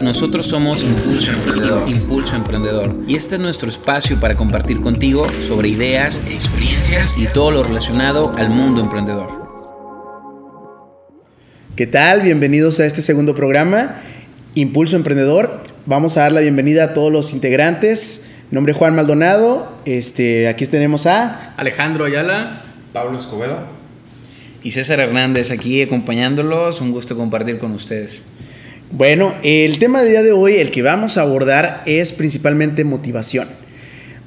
Nosotros somos Impulso Emprendedor. Impulso Emprendedor. Y este es nuestro espacio para compartir contigo sobre ideas, experiencias y todo lo relacionado al mundo emprendedor. ¿Qué tal? Bienvenidos a este segundo programa, Impulso Emprendedor. Vamos a dar la bienvenida a todos los integrantes. Mi nombre es Juan Maldonado. Este, aquí tenemos a Alejandro Ayala, Pablo Escobedo y César Hernández aquí acompañándolos. Un gusto compartir con ustedes. Bueno, el tema del día de hoy, el que vamos a abordar es principalmente motivación.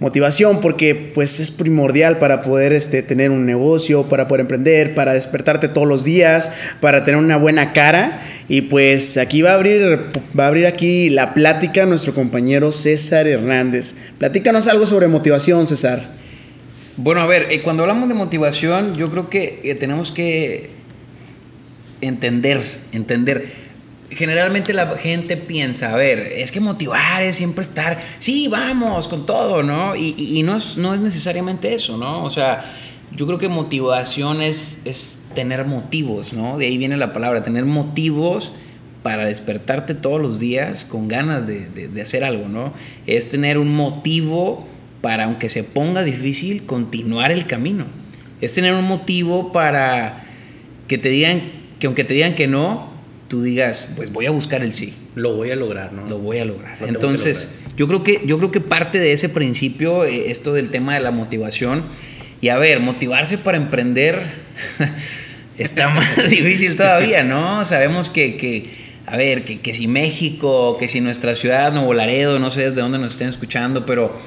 Motivación porque pues es primordial para poder este, tener un negocio, para poder emprender, para despertarte todos los días, para tener una buena cara. Y pues aquí va a abrir, va a abrir aquí la plática nuestro compañero César Hernández. Platícanos algo sobre motivación, César. Bueno, a ver, eh, cuando hablamos de motivación, yo creo que eh, tenemos que entender, entender. Generalmente la gente piensa, a ver, es que motivar es siempre estar, sí, vamos, con todo, ¿no? Y, no, es, no es necesariamente eso, ¿no? O sea, yo creo que motivación es, es tener motivos, ¿no? De ahí viene la palabra, tener motivos para despertarte todos los días con ganas de, de hacer algo, ¿no? Es tener un motivo para, aunque se ponga difícil, continuar el camino. Es tener un motivo para que te digan, que aunque te digan que no, tú digas, pues voy a buscar el sí. Lo voy a lograr, ¿no? Lo voy a lograr. Entonces, yo creo que yo creo que parte de ese principio eh, esto del tema de la motivación y a ver, motivarse para emprender está más difícil todavía, ¿no? Sabemos que, que a ver, que, que si México, que si nuestra ciudad, Nuevo Laredo, no sé de dónde nos estén escuchando, pero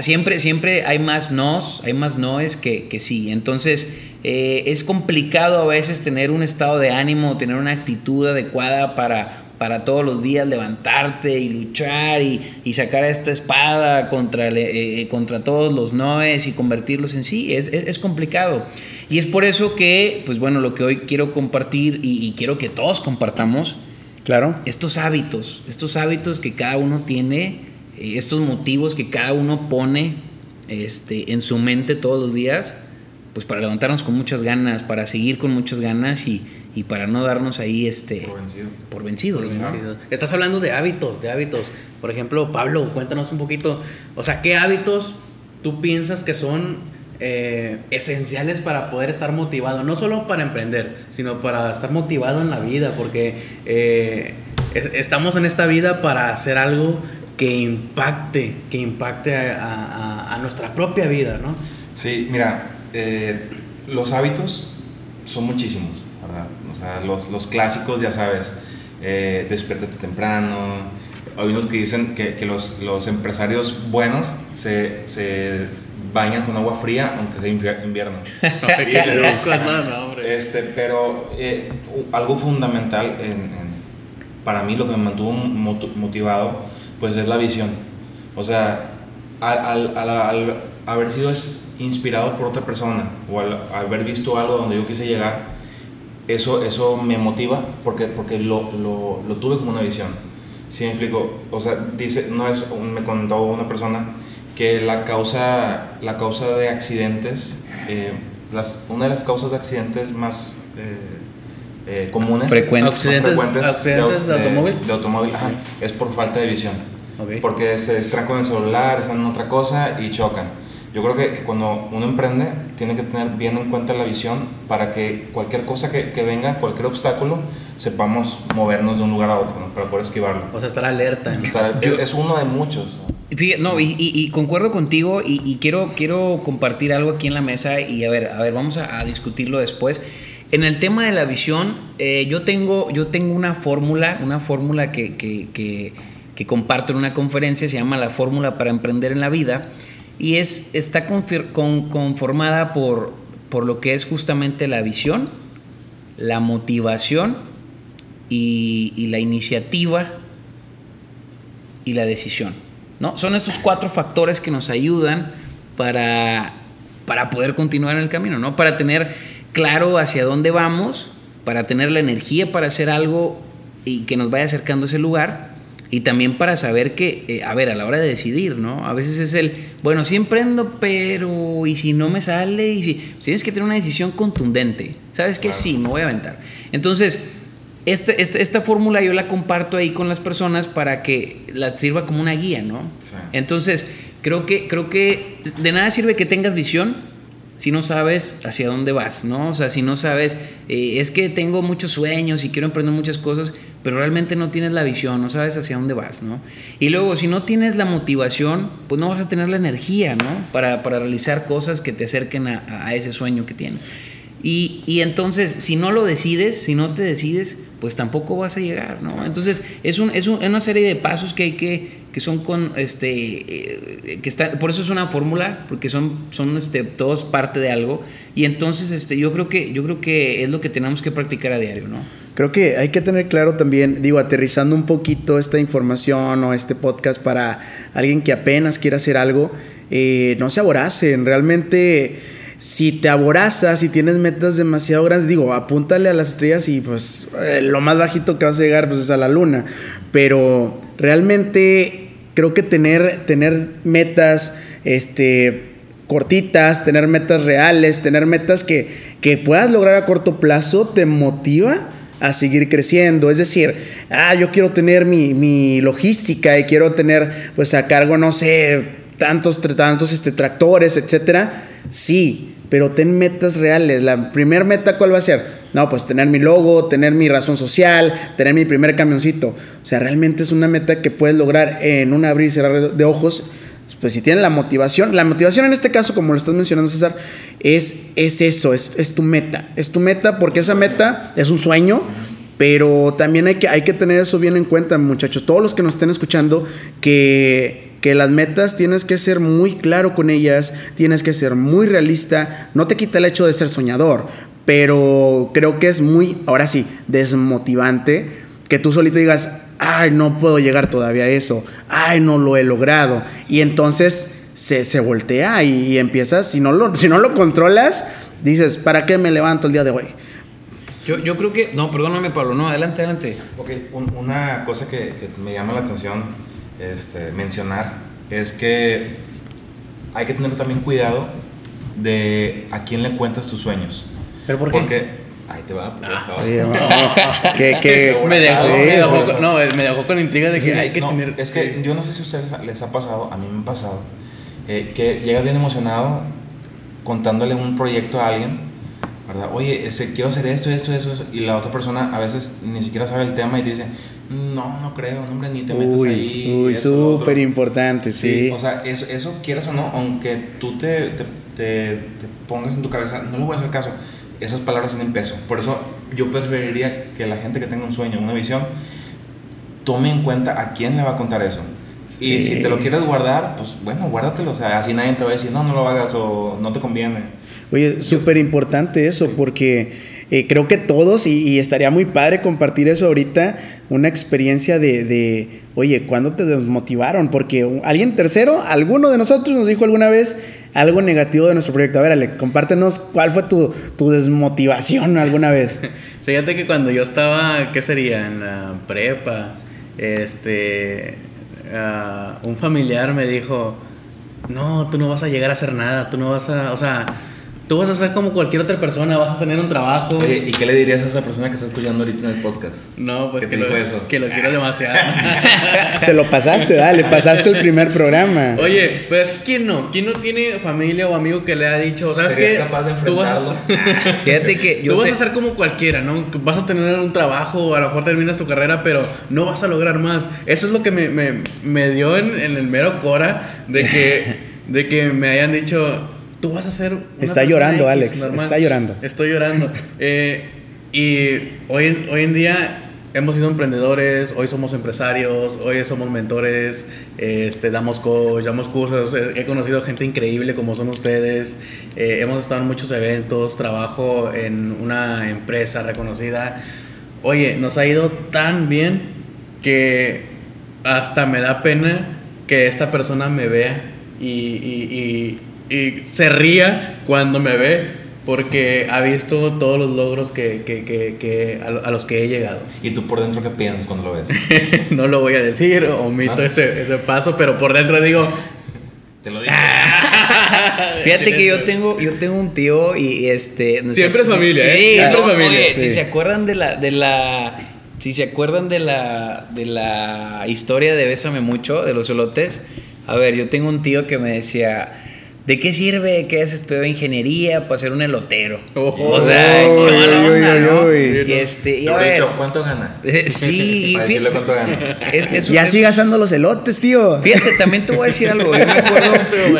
siempre, siempre hay más nos, hay más noes que, que sí. Entonces, eh, es complicado a veces tener un estado de ánimo, tener una actitud adecuada para, para todos los días levantarte y luchar y, y sacar esta espada contra, eh, contra todos los noes y convertirlos en sí. Es, es, complicado. Y es por eso que, pues bueno, lo que hoy quiero compartir y, y quiero que todos compartamos, claro. estos hábitos, estos hábitos que cada uno tiene eh, estos motivos que cada uno pone este, en su mente todos los días, pues para levantarnos con muchas ganas, para seguir con muchas ganas y, y para no darnos ahí este, por, vencidos. Estás hablando de hábitos, de hábitos. Por ejemplo, Pablo, cuéntanos un poquito, o sea, ¿qué hábitos tú piensas que son eh, esenciales para poder estar motivado? No solo para emprender, sino para estar motivado en la vida, porque eh, estamos en esta vida para hacer algo que impacte, que impacte a, nuestra propia vida, ¿no? Sí, mira, eh, los hábitos son muchísimos, ¿verdad? O sea, los, clásicos, ya sabes, eh, despiértate temprano. Hay unos que dicen que, los, empresarios buenos se, bañan con agua fría, aunque sea invierno. este, pero eh, algo fundamental para mí, lo que me mantuvo motivado, pues es la visión. O sea, al, haber sido inspirado por otra persona o al, haber visto algo donde yo quise llegar, eso, eso me motiva porque, porque lo, lo, tuve como una visión. ¿Sí me explico? O sea, dice, no es, me contó una persona que la causa, la causa de accidentes, eh, las, una de las causas de accidentes más eh, eh, comunes, frecuentes, accidentes, de, automóvil, de automóvil es por falta de visión. Porque se distraen con el celular, están en otra cosa y chocan. Yo creo que, cuando uno emprende, tiene que tener bien en cuenta la visión para que cualquier cosa que, que venga, cualquier obstáculo, sepamos movernos de un lugar a otro, para poder esquivarlo. O sea, estar alerta. es uno de muchos. no, y, y, concuerdo contigo y, quiero, quiero compartir algo aquí en la mesa y a ver, a ver, vamos a, discutirlo después. En el tema de la visión, eh, yo, tengo, yo tengo una fórmula, una fórmula que, que que comparto en una conferencia, se llama La Fórmula para Emprender en la Vida, y es, está conformada por, por lo que es justamente la visión, la motivación y, la iniciativa y la decisión. ¿no? Son estos cuatro factores que nos ayudan para, para poder continuar en el camino, ¿no? para tener claro hacia dónde vamos, para tener la energía para hacer algo y que nos vaya acercando a ese lugar y también para saber que, eh, a ver, a la hora de decidir, ¿no? A veces es el, bueno, sí emprendo, pero ¿y si no me sale? Y si tienes que tener una decisión contundente, ¿sabes qué? Sí, me voy a aventar. Entonces, Esta, esta, esta fórmula yo la comparto ahí con las personas para que la sirva como una guía, ¿no? Sí. Entonces, creo que, creo que de nada sirve que tengas visión si no sabes hacia dónde vas, ¿no? O sea, si no sabes, eh, es que tengo muchos sueños y quiero emprender muchas cosas, pero realmente no tienes la visión, no sabes hacia dónde vas, ¿no? Y luego, si no tienes la motivación, pues no vas a tener la energía, ¿no? Para, para realizar cosas que te acerquen a, ese sueño que tienes. Y, y, entonces, si no lo decides, si no te decides, pues tampoco vas a llegar, ¿no? Entonces, es, un, es, un, es una serie de pasos que hay que, que son con, este, eh, que está, por eso es una fórmula, porque son, son este, todos parte de algo. Y entonces, este, yo creo que, yo creo que es lo que tenemos que practicar a diario, ¿no? Creo que hay que tener claro también, digo, aterrizando un poquito esta información o este podcast para alguien que apenas quiera hacer algo, eh, no se aboracen, realmente si te aborazas y tienes metas demasiado grandes, digo, apúntale a las estrellas y pues eh, lo más bajito que vas a llegar pues es a la luna. Pero realmente creo que tener, tener metas este, cortitas, tener metas reales, tener metas que, que puedas lograr a corto plazo, te motiva a seguir creciendo. Es decir, ah, yo quiero tener mi, mi logística y quiero tener pues a cargo, no sé, tantos, tantos este, tractores, etcétera. Sí, pero ten metas reales. La primer meta, ¿cuál va a ser? No, pues tener mi logo, tener mi razón social, tener mi primer camioncito. O sea, realmente es una meta que puedes lograr en un abrir y cerrar de ojos. Pues si tienes la motivación, la motivación en este caso, como lo estás mencionando César, es, es eso, es, es tu meta. Es tu meta porque esa meta es un sueño, pero también hay que, hay que tener eso bien en cuenta, muchachos. Todos los que nos estén escuchando, que que las metas tienes que ser muy claro con ellas, tienes que ser muy realista, no te quita el hecho de ser soñador, pero creo que es muy, ahora sí, desmotivante que tú solito digas, ay, no puedo llegar todavía a eso, ay, no lo he logrado, y entonces se, se voltea y, empiezas, si no, lo, si no lo controlas, dices, ¿para qué me levanto el día de hoy? Yo, yo creo que, no, perdóname Pablo, no, adelante, adelante. Ok, un, una cosa que, que me llama la atención este, mencionar es que hay que tener también cuidado de a quién le cuentas tus sueños. ¿Pero por qué? Porque, ahí te va. Ah. que, que, me, dejó, sí, me, dejó, sí. no, me dejó con intriga de que Sí, hay que no, tener. Es que yo no sé si a ustedes les ha pasado, a mí me ha pasado, eh, que llegas bien emocionado contándole un proyecto a alguien, ¿verdad? Oye, ese, quiero hacer esto, esto, esto, esto, y la otra persona a veces ni siquiera sabe el tema y te dice, no, no creo, hombre, ni te metas Uy, ahí. uy, esto, lo otro". súper importante, sí. O sea, eso, eso quieras o no, aunque tú te, te, te- te pongas en tu cabeza, no le voy a hacer caso. Esas palabras tienen peso. Por eso yo preferiría que la gente que tenga un sueño, una visión, tome en cuenta a quién le va a contar eso. Y si te lo quieres guardar, pues bueno, guárdatelo. O sea, así nadie te va a decir, no, no lo hagas o no te conviene. Oye, súper importante eso, porque eh, creo que todos, y, estaría muy padre compartir eso ahorita, una experiencia de, oye, ¿cuándo te desmotivaron? Porque alguien tercero, alguno de nosotros nos dijo alguna vez algo negativo de nuestro proyecto. A ver, Alex, compártenos cuál fue tu, tu desmotivación alguna vez. Fíjate que cuando yo estaba, ¿qué sería? En la prepa, este, ah, un familiar me dijo, no, tú no vas a llegar a hacer nada, tú no vas a, o sea, tú vas a ser como cualquier otra persona, vas a tener un trabajo. Oye, ¿y qué le dirías a esa persona que está escuchando ahorita en el podcast? No, pues ¿Qué que lo, dijo eso? que lo quiero demasiado. Se lo pasaste, dale, pasaste el primer programa. Oye, pero es que ¿quién no? ¿Quién no tiene familia o amigo que le ha dicho, ¿sabes ¿Serías qué? capaz de Tú vas a- enfrentarlo? Fíjate que yo Tú vas te- a ser como cualquiera, ¿no? Vas a tener un trabajo, a lo mejor terminas tu carrera, pero no vas a lograr más. Eso es lo que me, me, me dio en, en el mero cora de que, de que me hayan dicho, tú vas a ser... Está llorando, X, Alex, está llorando. Estoy llorando. Eh, y hoy, en- hoy en día hemos sido emprendedores, hoy somos empresarios, hoy somos mentores, este, damos coach, damos cursos. He, he conocido gente increíble como son ustedes. eh, hemos estado en muchos eventos, trabajo en una empresa reconocida. Oye, nos ha ido tan bien que hasta me da pena que esta persona me vea y, y- y- y se ría cuando me ve porque ha visto todos los logros que, que- que- que a, a los que he llegado. ¿Y tú por dentro qué piensas cuando lo ves? no lo voy a decir, omito Ah. ese, ese paso, pero por dentro digo... Te lo dije. Fíjate que yo tengo, yo tengo un tío y este. no sé- Siempre es familia, ¿eh? Sí, Siempre no, es familia. oye, Sí. si se acuerdan de la, de la Si se acuerdan de la, de la historia de Bésame Mucho, de los elotes, a ver, yo tengo un tío que me decía, ¿de qué sirve que has estudiado ingeniería para ser un elotero? Oh. o sea, Uy, qué mala onda. Y este, y a Yo he ver, dicho, ¿cuánto gana? sí, y Para decirle cuánto gana. es- es- Ya es- sigue asando los elotes, tío. Fíjate, también te voy a decir algo. Yo me acuerdo,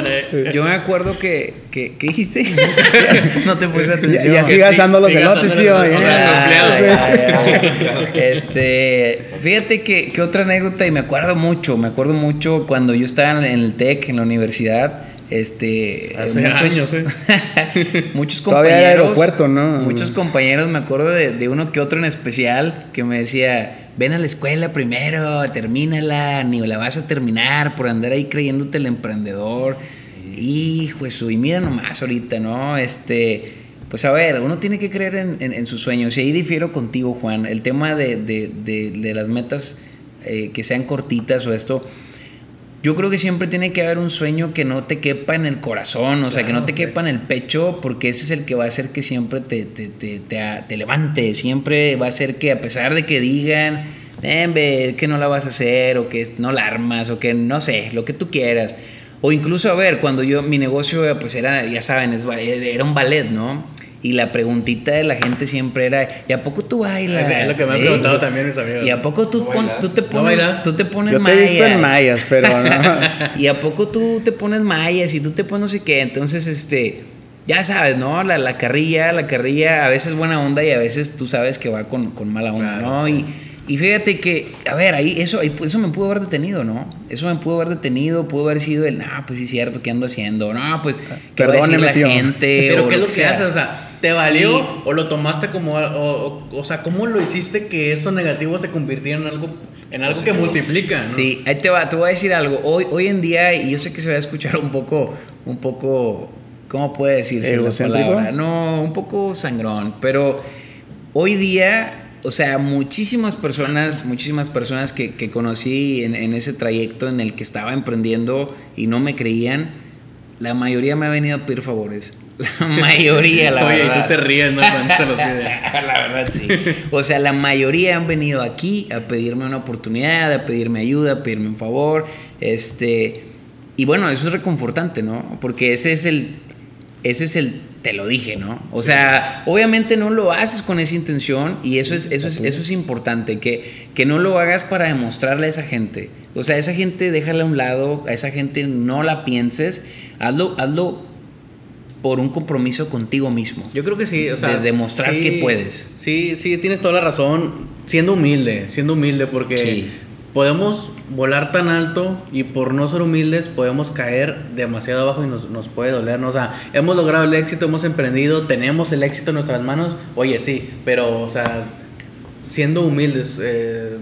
eh. yo me acuerdo que, que ¿qué dijiste? no te puse Ya, atención. ya Que sigue sí, los sigue elotes, tío. los ya. Ya, ya, ya. Este, fíjate que, que otra anécdota, y me acuerdo mucho, me acuerdo mucho cuando yo estaba en el TEC, en la universidad. Este, Hace años, ¿eh? muchos Todavía compañeros. aeropuerto, ¿no? Muchos compañeros, me acuerdo de, de uno que otro en especial, que me decía: Ven a la escuela primero, termínala, ni la vas a terminar por andar ahí creyéndote el emprendedor. Hijo, eso, y mira nomás ahorita, ¿no? Este. Pues a ver, uno tiene que creer en, en- en sus sueños. Y ahí difiero contigo, Juan. El tema de, de- de- de las metas eh, que sean cortitas o esto. Yo creo que siempre tiene que haber un sueño que no te quepa en el corazón, o sea, que no te quepa en el pecho, porque ese es el que va a hacer que siempre te, te, te, te- te levante, siempre va a hacer que a pesar de que digan, "Eh, ve, que no la vas a hacer, o que no la armas, o que no sé, lo que tú quieras. O incluso, a ver, cuando yo, mi negocio, pues era, ya saben, es era un ballet, ¿no? Y la preguntita de la gente siempre era, ¿y a poco tú bailas? Es lo que me han Eh, preguntado también mis amigos. ¿Y a poco tú, ¿No pon- tú te ¿No pones, bailas? tú te pones Yo te he visto en mallas? mayas, pero no. y a poco tú te pones mallas y tú te pones no sé qué. Entonces, este, ya sabes, ¿no? La, la carrilla, la carrilla a veces buena onda y a veces tú sabes que va con, con mala onda, Claro, ¿no? sí. Y, y fíjate que, a ver, ahí eso, ahí, eso me pudo haber detenido, ¿no? Eso me pudo haber detenido, pudo haber sido el, no, pues sí es cierto, ¿qué ando haciendo? No, pues, ¿qué va a decir Perdóneme, la tío. gente? Pero O ¿qué es lo que sea. haces? O sea, ¿te valió Y- o lo tomaste como... O, o- o sea, ¿cómo lo hiciste que eso negativo se convirtiera en algo, en algo que multiplica? ¿no? Sí, ahí te va, te voy a decir algo. Hoy, hoy en día, y yo sé que se va a escuchar un poco, un poco, ¿cómo puede decirse la palabra? No, un poco sangrón, pero hoy día, o sea, muchísimas personas, muchísimas personas que, que conocí en, en ese trayecto en el que estaba emprendiendo y no me creían, la mayoría me ha venido a pedir favores. La mayoría, la Oye, verdad. y tú te ríes, ¿no? Te los la verdad, sí. O sea, la mayoría han venido aquí a pedirme una oportunidad, a pedirme ayuda, a pedirme un favor. Este. Y bueno, eso es reconfortante, ¿no? Porque ese es el. Ese es el. Te lo dije, ¿no? O sea, obviamente no lo haces con esa intención y eso es, eso es, eso es importante, que, que no lo hagas para demostrarle a esa gente. O sea, esa gente déjala a un lado, a esa gente no la pienses, hazlo, hazlo por un compromiso contigo mismo. Yo creo que sí, o sea... De demostrar sí, que puedes. Sí, sí, tienes toda la razón. Siendo humilde, siendo humilde, porque Sí. podemos volar tan alto y por no ser humildes podemos caer demasiado abajo y nos, nos puede doler. ¿no? O sea, hemos logrado el éxito, hemos emprendido, tenemos el éxito en nuestras manos. Oye, sí, pero, o sea, siendo humildes... eh,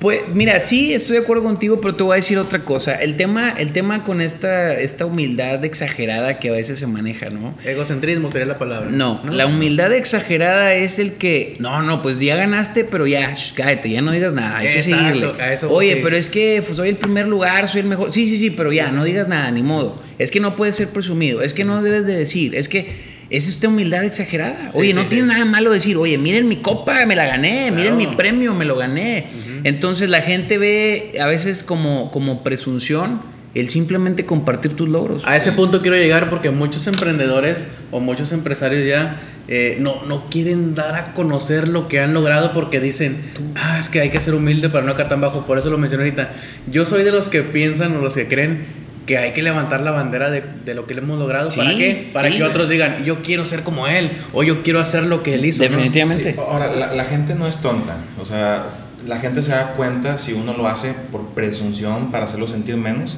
Pues mira, sí, estoy de acuerdo contigo, pero te voy a decir otra cosa. El tema, el tema con esta, esta humildad exagerada que a veces se maneja, ¿no? egocentrismo sería la palabra. No, la humildad exagerada es el que, no, no, pues ya ganaste, pero ya, sh, cállate, ya no digas nada, hay Exacto, que seguirle. a eso Oye, pero es que pues, soy el primer lugar, soy el mejor. Sí, sí, sí, pero ya, no digas nada, ni modo. Es que no puedes ser presumido, es que no debes de decir, es que es esta humildad exagerada. Oye, Sí, no sí, tiene sí. nada malo decir, oye, miren mi copa, me la gané, miren mi premio, me lo gané. Entonces la gente ve a veces como, como presunción el simplemente compartir tus logros. A ese punto quiero llegar porque muchos emprendedores o muchos empresarios ya eh, no, no quieren dar a conocer lo que han logrado porque dicen, ah, es que hay que ser humilde para no caer tan bajo. Por eso lo mencioné ahorita. Yo soy de los que piensan o los que creen que hay que levantar la bandera de, de lo que le hemos logrado. ¿Para Sí, qué? Para sí. que otros digan, yo quiero ser como él o yo quiero hacer lo que él hizo. ¿no? Definitivamente. Sí, Ahora, la, la gente no es tonta. O sea, la gente se da cuenta si uno lo hace por presunción para hacerlo sentir menos,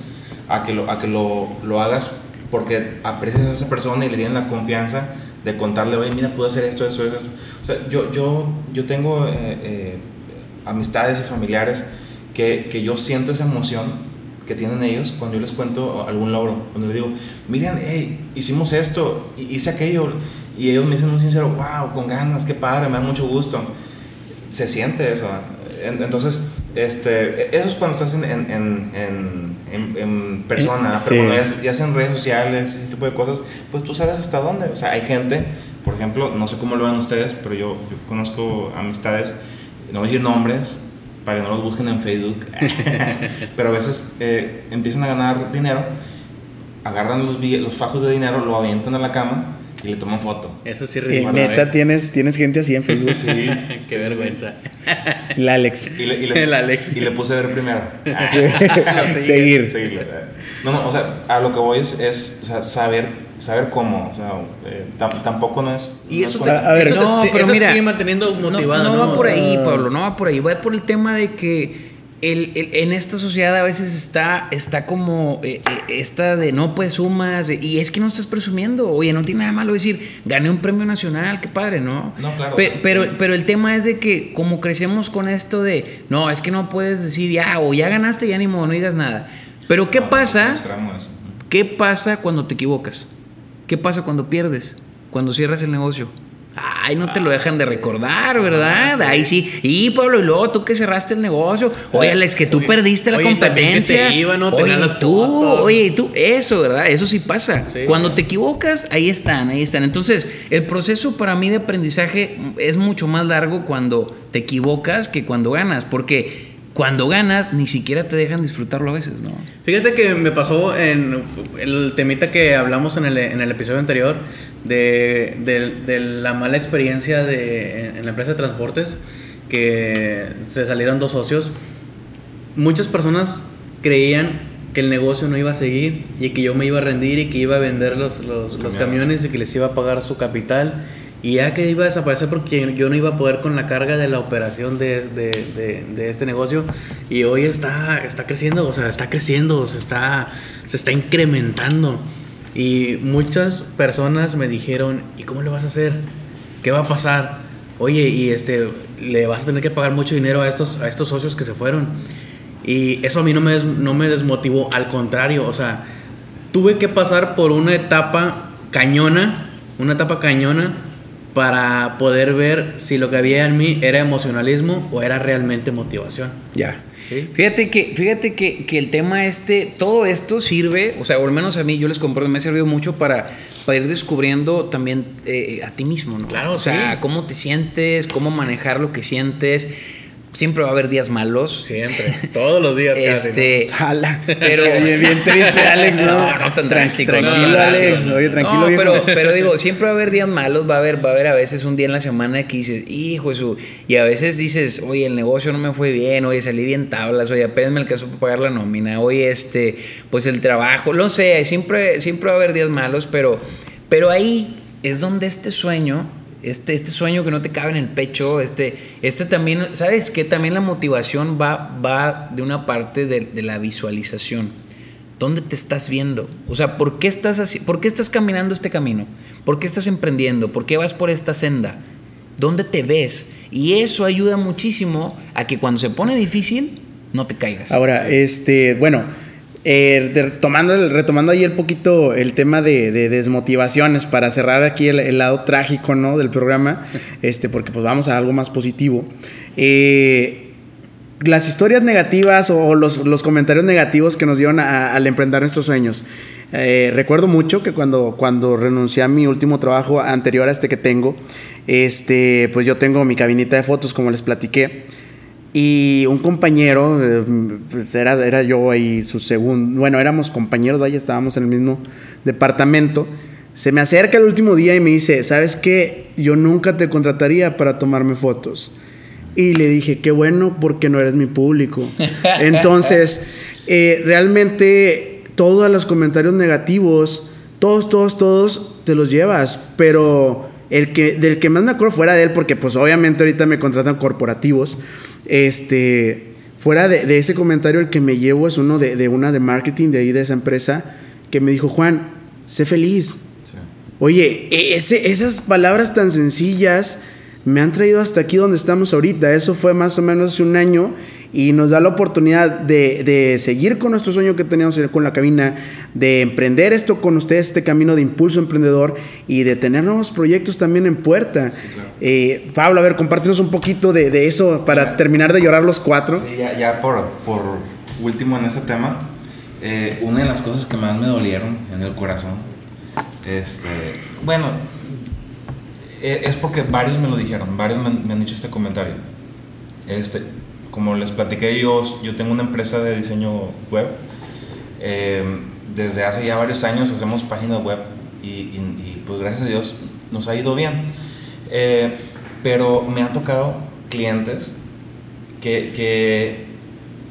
a que lo, a que lo, lo hagas porque aprecias a esa persona y le tienes la confianza de contarle, oye, mira, puedo hacer esto, esto, esto. O sea, yo, yo, yo tengo eh, eh, amistades y familiares que, que yo siento esa emoción que tienen ellos cuando yo les cuento algún logro. Cuando les digo, miren, hey, hicimos esto, hi- hice aquello. Y ellos me dicen muy sincero, wow, con ganas, qué padre, me da mucho gusto. Se siente eso. En- Entonces, este, eso es cuando estás en, en, en, en, en- persona. Eh, Pero sí. cuando ya, ya sea en redes sociales, ese tipo de cosas, pues tú sabes hasta dónde. O sea, hay gente, por ejemplo, no sé cómo lo ven ustedes, pero yo, yo conozco amistades no voy a decir nombres, para que no los busquen en Facebook, pero a veces eh, empiezan a ganar dinero, agarran los, los fajos de dinero, lo avientan a la cama y le toman foto. Eso sí Eh, ridículo. neta, ¿eh? tienes, tienes gente así en Facebook. Sí. Qué vergüenza. El Alex. Y le, y le- El Alex. y le puse a ver primero. Seguir. Seguirlo, eh. No, no, o sea, a lo que voy es, es o sea, saber, saber cómo. O sea, eh, tam- tampoco no es. Y no eso es te, con- A ver. eso te- No, pero eso te mira, sigue manteniendo No- motivado. No, ¿no? va por sea, ahí, Pablo, no va por ahí. Va por el tema de que el, el- en esta sociedad a veces está, está como eh, eh, esta de no pues sumas y es que no estás presumiendo. Oye, no tiene nada malo decir, gané un premio nacional, qué padre, ¿no? No, claro. Pe- pero, pero el tema es de que como crecemos con esto de, no, es que no puedes decir ya, o ya ganaste, ya ni modo, no digas nada. Pero ¿qué no, pasa? no. ¿Qué pasa cuando te equivocas? ¿Qué pasa cuando pierdes? Cuando cierras el negocio. Ay, no te lo dejan de recordar, ¿verdad? Ahí sí. Y Pablo, y luego tú que cerraste el negocio. Oye, Alex, que tú Oye, perdiste la oye, competencia. te iba, ¿no? Oye, las tú, fotos. oye, y tú, eso, ¿verdad? Eso sí pasa. Sí. Cuando te equivocas, ahí están, ahí están. Entonces, el proceso para mí de aprendizaje es mucho más largo cuando te equivocas que cuando ganas, porque cuando ganas ni siquiera te dejan disfrutarlo a veces, ¿no? Fíjate que me pasó en el temita que hablamos en el, en el episodio anterior de, de- de la mala experiencia de, en, la empresa de transportes, que se salieron dos socios. Muchas personas creían que el negocio no iba a seguir y que yo me iba a rendir y que iba a vender los, los, los camiones. camiones y que les iba a pagar su capital. Y ya que iba a desaparecer porque yo no iba a poder con la carga de la operación de, de, de- este negocio. Y hoy está, está creciendo, o sea, está creciendo, se está, se está incrementando. Y muchas personas me dijeron, ¿y cómo le vas a hacer? ¿Qué va a pasar? Oye, y este, le vas a tener que pagar mucho dinero a estos, a estos socios que se fueron. Y eso a mí no me, des- no me desmotivó, al contrario, o sea, tuve que pasar por una etapa cañona, una etapa cañona para poder ver si lo que había en mí era emocionalismo o era realmente motivación. Ya. Sí. Fíjate que, fíjate que, que el tema este, todo esto sirve, o sea, o al menos a mí, yo les comparto, me ha servido mucho para, para ir descubriendo también eh, a ti mismo, ¿no? Claro, O sea, sí. cómo te sientes, cómo manejar lo que sientes. Siempre va a haber días malos. Siempre, todos los días casi, Este, Jala. Pero- bien, bien triste, Alex, ¿no? No, no tan drástico, Tranquilo, no, Alex. Oye, tranquilo, No, pero, pero digo, siempre va a haber días malos, va a haber, va a haber a veces un día en la semana que dices, hijo de su. Y a veces dices, oye, el negocio no me fue bien, oye, salí bien tablas, oye, apenas me alcanzó para pagar la nómina, oye, este, pues el trabajo, no sé, siempre, siempre va a haber días malos, pero, pero ahí es donde este sueño. Este, este sueño que no te cabe en el pecho, este, este también, ¿sabes qué? También la motivación va, va de una parte de, de la visualización. ¿Dónde te estás viendo? O sea, ¿por qué estás así, por qué estás caminando este camino? ¿Por qué estás emprendiendo? ¿Por qué vas por esta senda? ¿Dónde te ves? Y eso ayuda muchísimo a que cuando se pone difícil no te caigas. Ahora, este, bueno, eh, de- tomando retomando ahí el poquito el tema de, de desmotivaciones para cerrar aquí el, el lado trágico, ¿no? Del programa, este, porque pues vamos a algo más positivo. Eh, las historias negativas o los, los comentarios negativos que nos dieron a- al emprender nuestros sueños. Eh, recuerdo mucho que cuando, cuando renuncié a mi último trabajo anterior a este que tengo, este, pues yo tengo mi cabinita de fotos, como les platiqué. Y un compañero, eh, pues era, era yo ahí su segundo, bueno, éramos compañeros, vaya, estábamos en el mismo departamento. Se me acerca el último día y me dice, ¿sabes qué? Yo nunca te contrataría para tomarme fotos. Y le dije, qué bueno porque no eres mi público. Entonces, eh, realmente todos los comentarios negativos, todos, todos, todos te los llevas, pero el que, del que más me acuerdo fuera de él, porque pues obviamente ahorita me contratan corporativos, este, fuera de, de ese comentario el que me llevo es uno de, de una de marketing de ahí de esa empresa, que me dijo, Juan, sé feliz, Sí. Oye, e- ese- esas palabras tan sencillas me han traído hasta aquí donde estamos ahorita. Eso fue más o menos hace un año y nos da la oportunidad de, de seguir con nuestro sueño que teníamos con la cabina, de emprender esto con ustedes, este camino de impulso emprendedor y de tener nuevos proyectos también en puerta. claro. Eh, Pablo, a ver, compártenos un poquito de, de eso para Mira. terminar de llorar los cuatro. Sí, ya, ya por, por último en este tema, eh, una de las cosas que más me dolieron en el corazón, este, bueno, eh, es porque varios me lo dijeron, varios me, me han dicho este comentario. este, como les platiqué, yo, yo tengo una empresa de diseño web. Eh, desde hace ya varios años hacemos páginas web y, pues gracias a Dios nos ha ido bien. Eh, pero me han tocado clientes que, que,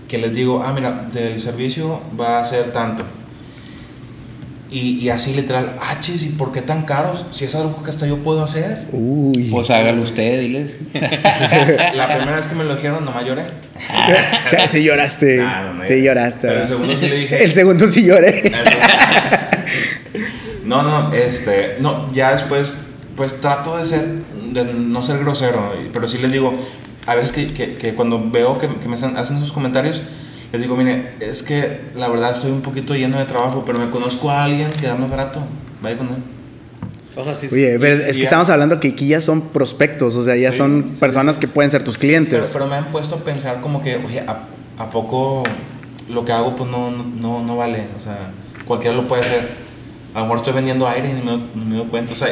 que, les digo, ah, mira, del servicio va a ser tanto. Y, y así literal, ah, chis, ¿y por qué tan caros? Si es algo que hasta yo puedo hacer. Uy. Pues hágalo usted, diles. La primera vez que me lo dijeron, no me lloré. o sea, sí lloraste. Ah, no, no, sí lloraste. Pero el segundo sí le dije. El segundo sí lloré. No, no, este, no, ya después, pues trato de ser, de no ser grosero, pero sí les digo, a veces que, que, que cuando veo que, que me están, hacen esos comentarios, les digo, mire, es que la verdad estoy un poquito lleno de trabajo, pero me conozco a alguien que da más barato, vaya con él. O sea, sí, Oye, pero es que ya- estamos hablando que aquí ya son prospectos, o sea, ya Sí, son sí, personas sí. que pueden ser tus Pero, clientes. pero me han puesto a pensar como que, oye, ¿a, a poco lo que hago pues no, no- no, no vale? O sea, cualquiera lo puede hacer. A lo mejor estoy vendiendo aire y ni me, me doy cuenta. O sea,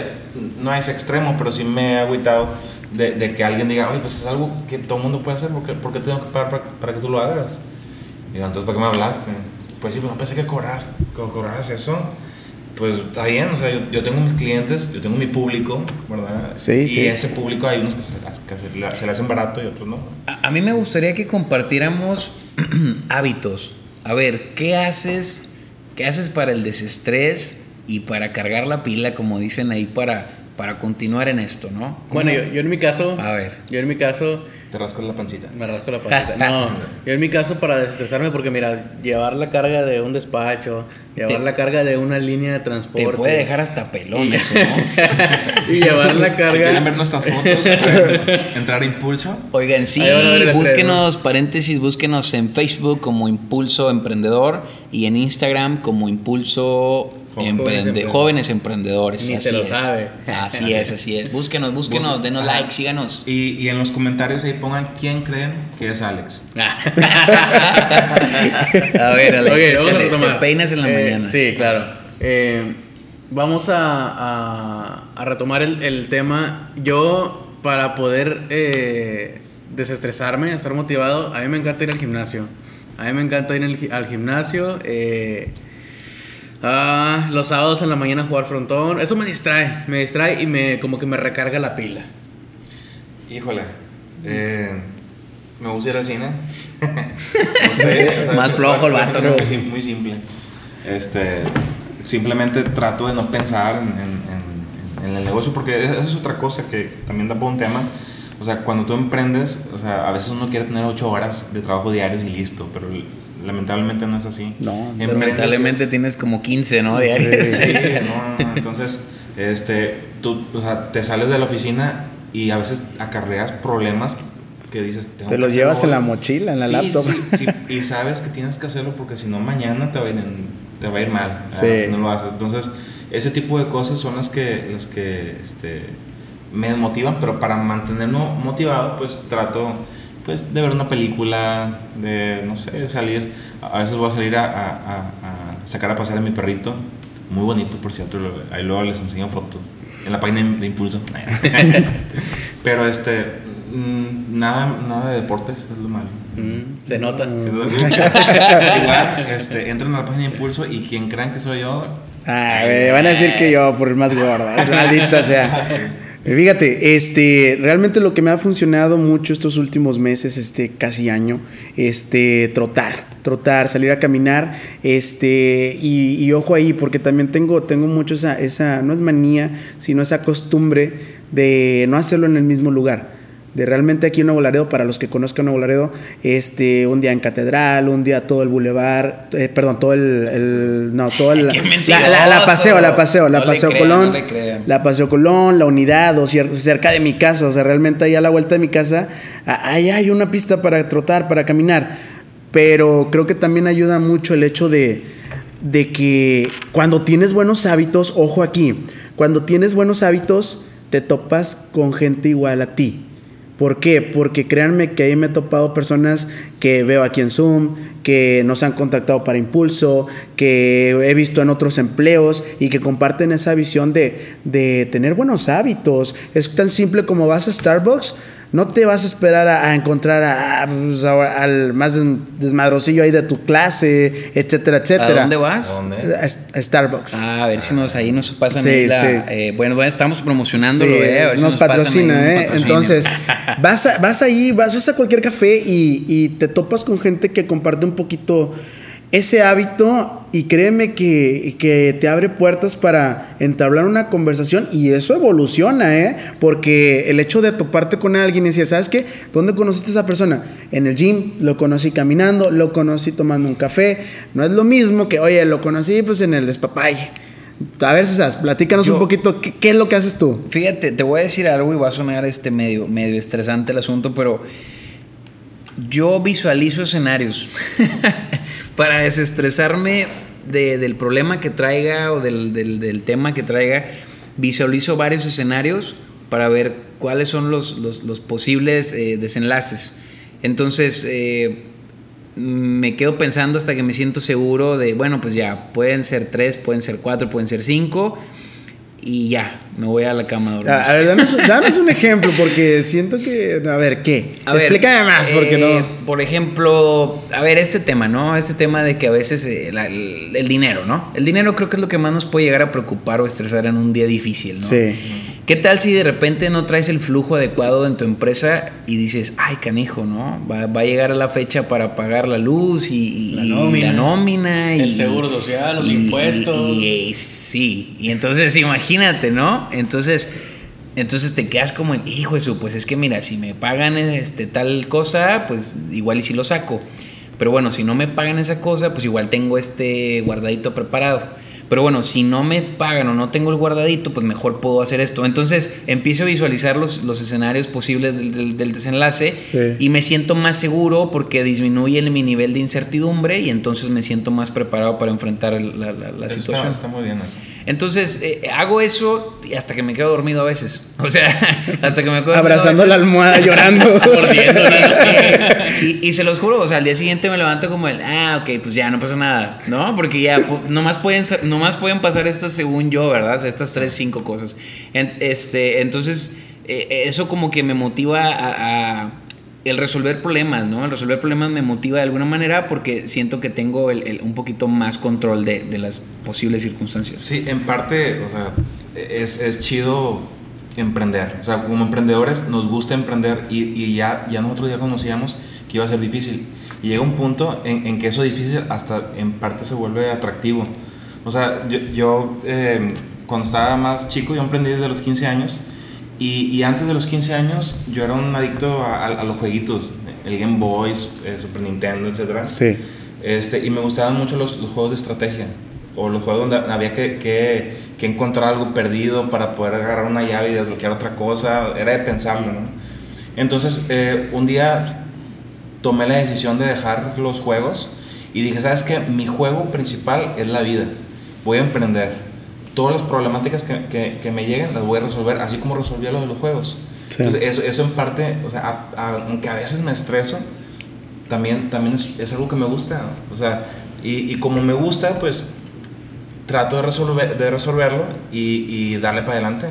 no a ese extremo, pero sí me he agüitado de, de que alguien diga, oye, pues es algo que todo el mundo puede hacer, ¿por qué, por qué tengo que pagar para, para que tú lo hagas? Y yo, entonces, ¿para qué me hablaste? Pues sí, pues no pensé que cobras, que cobraras eso. Pues está bien, o sea, yo, yo tengo mis clientes, yo tengo mi público, ¿verdad? Sí, y sí. ese público hay unos que, se, que se le- se le hacen barato y otros no. A, a mí me gustaría que compartiéramos hábitos. A ver, ¿qué haces? ¿Qué haces para el desestrés y para cargar la pila, como dicen ahí, para, para continuar en esto, ¿no? Bueno, ¿Cómo? yo, yo en mi caso. A ver. Yo en mi caso. Te rascas la pancita. Me rasco la patita. No, yo en mi caso para desestresarme, porque mira, llevar la carga de un despacho, llevar Te- la carga de una línea de Te transporte. puede dejar hasta pelón eso, ¿no? y llevar la Si quieren carga. ver nuestras fotos, entrar a Impulso. Oigan, sí, búsquenos, paréntesis, búsquenos en Facebook como Impulso Emprendedor y en Instagram como Impulso Jóvenes Emprende- Emprendedores. Jóvenes Emprendedores. Ni así se lo es. sabe. Así es, así es. Búsquenos, búsquenos, Bus- denos Ajá. like, síganos. Y, y en los comentarios ahí pongan quién creen que es Alex. A ver, Alex, Ok, vamos a te peinas en la Eh, mañana. Sí, claro. Eh, vamos a, a- a retomar el, el tema. Yo, para poder eh, desestresarme, estar motivado, a mí me encanta ir al gimnasio. A mí me encanta ir al gi- al gimnasio. eh, ah, los sábados en la mañana jugar frontón. Eso me distrae. Me distrae y me como que me recarga la pila. Híjole. eh, me gusta ir al cine. no sé. o sea, Más flojo el vato, muy, ¿no? muy simple. Este, simplemente trato de no pensar en, en- en- en el negocio porque esa es otra cosa que también da por un tema. O sea, cuando tú emprendes, o sea, a veces uno quiere tener ocho horas de trabajo diarios y listo, pero lamentablemente no es así. No, lamentablemente es- tienes como 15, ¿no? Diarios. Sí, no, no, entonces, este, tú, o sea, te sales de la oficina y a veces acarreas problemas que dices, tengo Te los llevas en la mochila, en la Sí, laptop. sí, sí, y sabes que tienes que hacerlo porque si no mañana te va a ir, en- te va a ir mal Sí. si no lo haces. Entonces, ese tipo de cosas son las que, las que este, me desmotivan, pero para mantenerme motivado, pues trato pues, de ver una película, de, no sé, salir. A veces voy a salir a, a- a- a sacar a pasear a mi perrito. Muy bonito, por cierto. Ahí luego les enseño fotos. En la página de Impulso. Pero este, mm, nada, nada de deportes es lo malo. Mm, se nota. Igual, este, entran a la página de Impulso y quien crean que soy yo, Ah, me van a decir que yo por el más gordo. Maldita sea. Fíjate, este, realmente lo que me ha funcionado mucho estos últimos meses, este, casi año, este, trotar, trotar, salir a caminar, este, y, y ojo ahí, porque también tengo, tengo mucho esa, esa, no es manía, sino esa costumbre de no hacerlo en el mismo lugar. De realmente aquí en Nuevo Laredo, para los que conozcan Nuevo Laredo, este, un día en Catedral, un día todo el Boulevard, eh, perdón, todo el, el- no, todo el, la, la- paseo, la paseo, la No paseo Colón, no la paseo Colón, la unidad, o cerca de mi casa, o sea, realmente ahí a la vuelta de mi casa, ahí hay una pista para trotar, para caminar, pero creo que también ayuda mucho el hecho de, de que cuando tienes buenos hábitos, ojo aquí, cuando tienes buenos hábitos, te topas con gente igual a ti. ¿Por qué? Porque créanme que ahí me he topado personas que veo aquí en Zoom, que nos han contactado para Impulso, que he visto en otros empleos y que comparten esa visión de, de tener buenos hábitos. Es tan simple como vas a Starbucks, No te vas a esperar a, a encontrar a- a, pues, a- al más des- desmadrocillo ahí de tu clase, etcétera, etcétera. ¿A dónde vas? ¿A dónde? A, a Starbucks. Ah, a ver si nos ahí nos pasan Sí, ahí la- sí. eh, bueno, bueno, estamos promocionándolo, Sí, eh, a ver si nos, pasan ahí patrocina, ¿eh? Entonces, vas, a- vas ahí, vas, vas a cualquier café y, y te topas con gente que comparte un poquito ese hábito y créeme que, que te abre puertas para entablar una conversación y eso evoluciona, ¿eh? Porque el hecho de toparte con alguien y decir, ¿sabes qué? ¿Dónde conociste a esa persona? En el gym, lo conocí caminando, lo conocí tomando un café. No es lo mismo que, oye, lo conocí pues en el despapalle. A ver, César, platícanos Yo- un poquito, ¿qué, qué es lo que haces tú? Fíjate, te voy a decir algo y va a sonar este medio, medio estresante el asunto, pero yo visualizo escenarios para desestresarme de- del problema que traiga o del, tema que traiga. Visualizo varios escenarios para ver cuáles son los posibles eh, desenlaces. Entonces, eh, me quedo pensando hasta que me siento seguro de, bueno, pues ya, pueden ser tres, pueden ser cuatro, pueden ser cinco, y ya, me voy a la cama a dormir. A, ver, danos, danos un ejemplo, porque siento que. A ver, ¿qué? A ver, Explícame más, porque eh, no. Por ejemplo, a ver, este tema, ¿no? Este tema de que a veces eh, el, el dinero, ¿no? El dinero creo que es lo que más nos puede llegar a preocupar o estresar en un día difícil, ¿no? Sí. ¿Qué tal si de repente no traes el flujo adecuado en tu empresa y dices, ay, canijo, ¿no? Va, va a llegar a la fecha para pagar la luz y, y- La y nómina. la nómina y El seguro social, los impuestos. Y, y- sí, y entonces imagínate, ¿no? Entonces, entonces te quedas como, en, hijo eso, pues es que mira, si me pagan este tal cosa, pues igual y si lo saco. Pero bueno, si no me pagan esa cosa, pues igual tengo este guardadito preparado. Pero bueno, si no me pagan o no tengo el guardadito, pues mejor puedo hacer esto. Entonces empiezo a visualizar los, los escenarios posibles del, del- del desenlace Sí. y me siento más seguro porque disminuye el- mi nivel de incertidumbre y entonces me siento más preparado para enfrentar el- la, la- la Eso situación. Está, está muy bien eso. Entonces eh, hago eso y hasta que me quedo dormido a veces. O sea, hasta que me quedo Abrazando la almohada llorando. y, y se los juro, o sea, al día siguiente me levanto como el, ah, ok, pues ya no pasa nada, ¿no? Porque ya nomás pueden, nomás pueden pasar estas según yo, ¿verdad? Estas tres, cinco cosas. Este, entonces, eh, eso como que me motiva a, a el resolver problemas, ¿no? El resolver problemas me motiva de alguna manera porque siento que tengo el- un poquito más control de, de las posibles circunstancias. Sí, en parte, o sea, es, es chido emprender. O sea, como emprendedores nos gusta emprender y, ya, ya nosotros ya conocíamos que iba a ser difícil. Y llega un punto en, en que eso difícil hasta en parte se vuelve atractivo. O sea, yo, yo eh, cuando estaba más chico, yo emprendí desde los 15 años. Y, y antes de los 15 años, yo era un adicto a, a- a los jueguitos. El Game Boy, eh, Super Nintendo, etc. Sí. Este, y me gustaban mucho los, los juegos de estrategia. O los juegos donde había que, que, que encontrar algo perdido para poder agarrar una llave y desbloquear otra cosa. Era de pensarlo, ¿no? Entonces, eh, un día tomé la decisión de dejar los juegos y dije, ¿sabes qué? Mi juego principal es la vida. Voy a emprender. Todas las problemáticas que, que, que me lleguen las voy a resolver, así como resolvía lo de los juegos. Sí. Entonces, eso, eso en parte, o sea, a- a- aunque a veces me estreso, también, también es, es algo que me gusta. O sea, y, y como me gusta, pues trato de, resolver, de resolverlo y, y darle para adelante.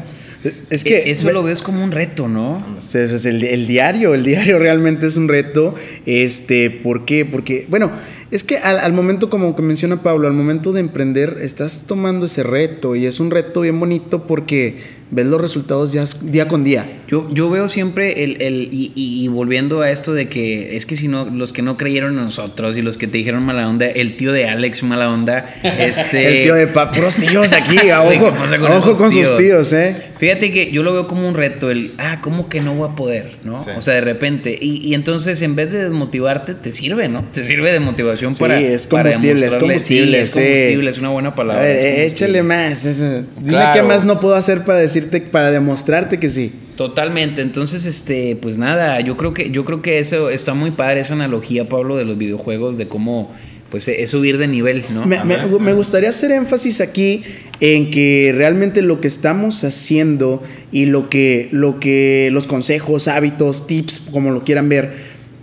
Es que. E- Eso lo ves como un reto, ¿no? Sí, es el, el diario, el diario realmente es un reto. Este, ¿por qué? Porque, bueno, es que al, al momento, como que menciona Pablo, al momento de emprender, estás tomando ese reto y es un reto bien bonito porque ves los resultados día, día con día. Yo, yo veo siempre el, el y, y- y volviendo a esto de que es que si no, los que no creyeron en nosotros y los que te dijeron mala onda, el tío de Alex mala onda, este... el tío de pa, puros tíos aquí, a Güey, ojo, ¿qué pasa con ojo con tíos? sus tíos, ¿eh? Fíjate que yo lo veo como un reto, el, ah, ¿cómo que no voy a poder? ¿no? Sí. O sea, de repente, y, y entonces en vez de desmotivarte, te sirve, ¿no? Te sirve de motivación Sí, para... es para combustible, es demostrarle- combustible, Sí, es sí. combustible, es una buena palabra. A ver, es eh, échale más. Dime Claro. qué más no puedo hacer para decirte, para demostrarte que sí. Totalmente. Entonces, este, pues nada, yo creo que, yo creo que eso está muy padre, esa analogía, Pablo, de los videojuegos, de cómo pues es subir de nivel, ¿no? Me, me gustaría hacer énfasis aquí en que realmente lo que estamos haciendo y lo que, lo que los consejos, hábitos, tips, como lo quieran ver,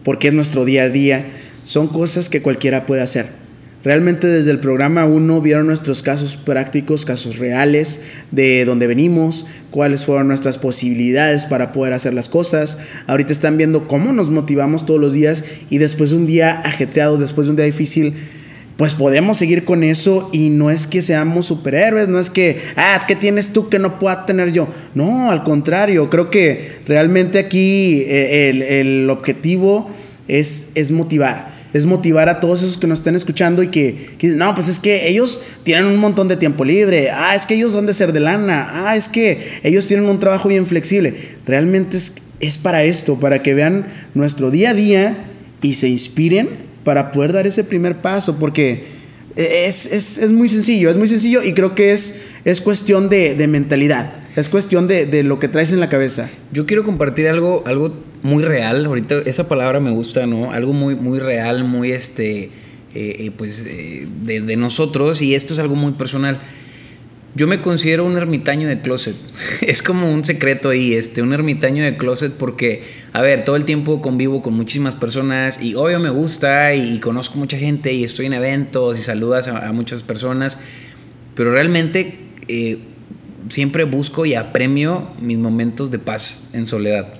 porque es nuestro día a día, son cosas que cualquiera puede hacer. Realmente desde el programa 1 vieron nuestros casos prácticos, casos reales de dónde venimos, cuáles fueron nuestras posibilidades para poder hacer las cosas. Ahorita están viendo cómo nos motivamos todos los días y después de un día ajetreado, después de un día difícil, pues podemos seguir con eso y no es que seamos superhéroes, no es que, ah, ¿qué tienes tú que no pueda tener yo? No, al contrario, creo que realmente aquí eh, el, el, objetivo es, es motivar. Es motivar a todos esos que nos estén escuchando y que, no, pues es que ellos tienen un montón de tiempo libre. Ah, es que ellos han de ser de lana. Ah, es que ellos tienen un trabajo bien flexible. Realmente es, es para esto, para que vean nuestro día a día y se inspiren para poder dar ese primer paso, porque es, es, es muy sencillo, es muy sencillo y creo que es, es cuestión de, de mentalidad, es cuestión de, de, lo que traes en la cabeza. Yo quiero compartir algo, algo muy real, ahorita esa palabra me gusta, ¿no? Algo muy, muy real, muy este, eh, pues eh, de, de nosotros y esto es algo muy personal. Yo me considero un ermitaño de closet. es como un secreto ahí, este, un ermitaño de closet porque, a ver, todo el tiempo convivo con muchísimas personas y obvio me gusta y, conozco mucha gente y estoy en eventos y saludas a, a muchas personas, pero realmente eh, siempre busco y apremio mis momentos de paz en soledad.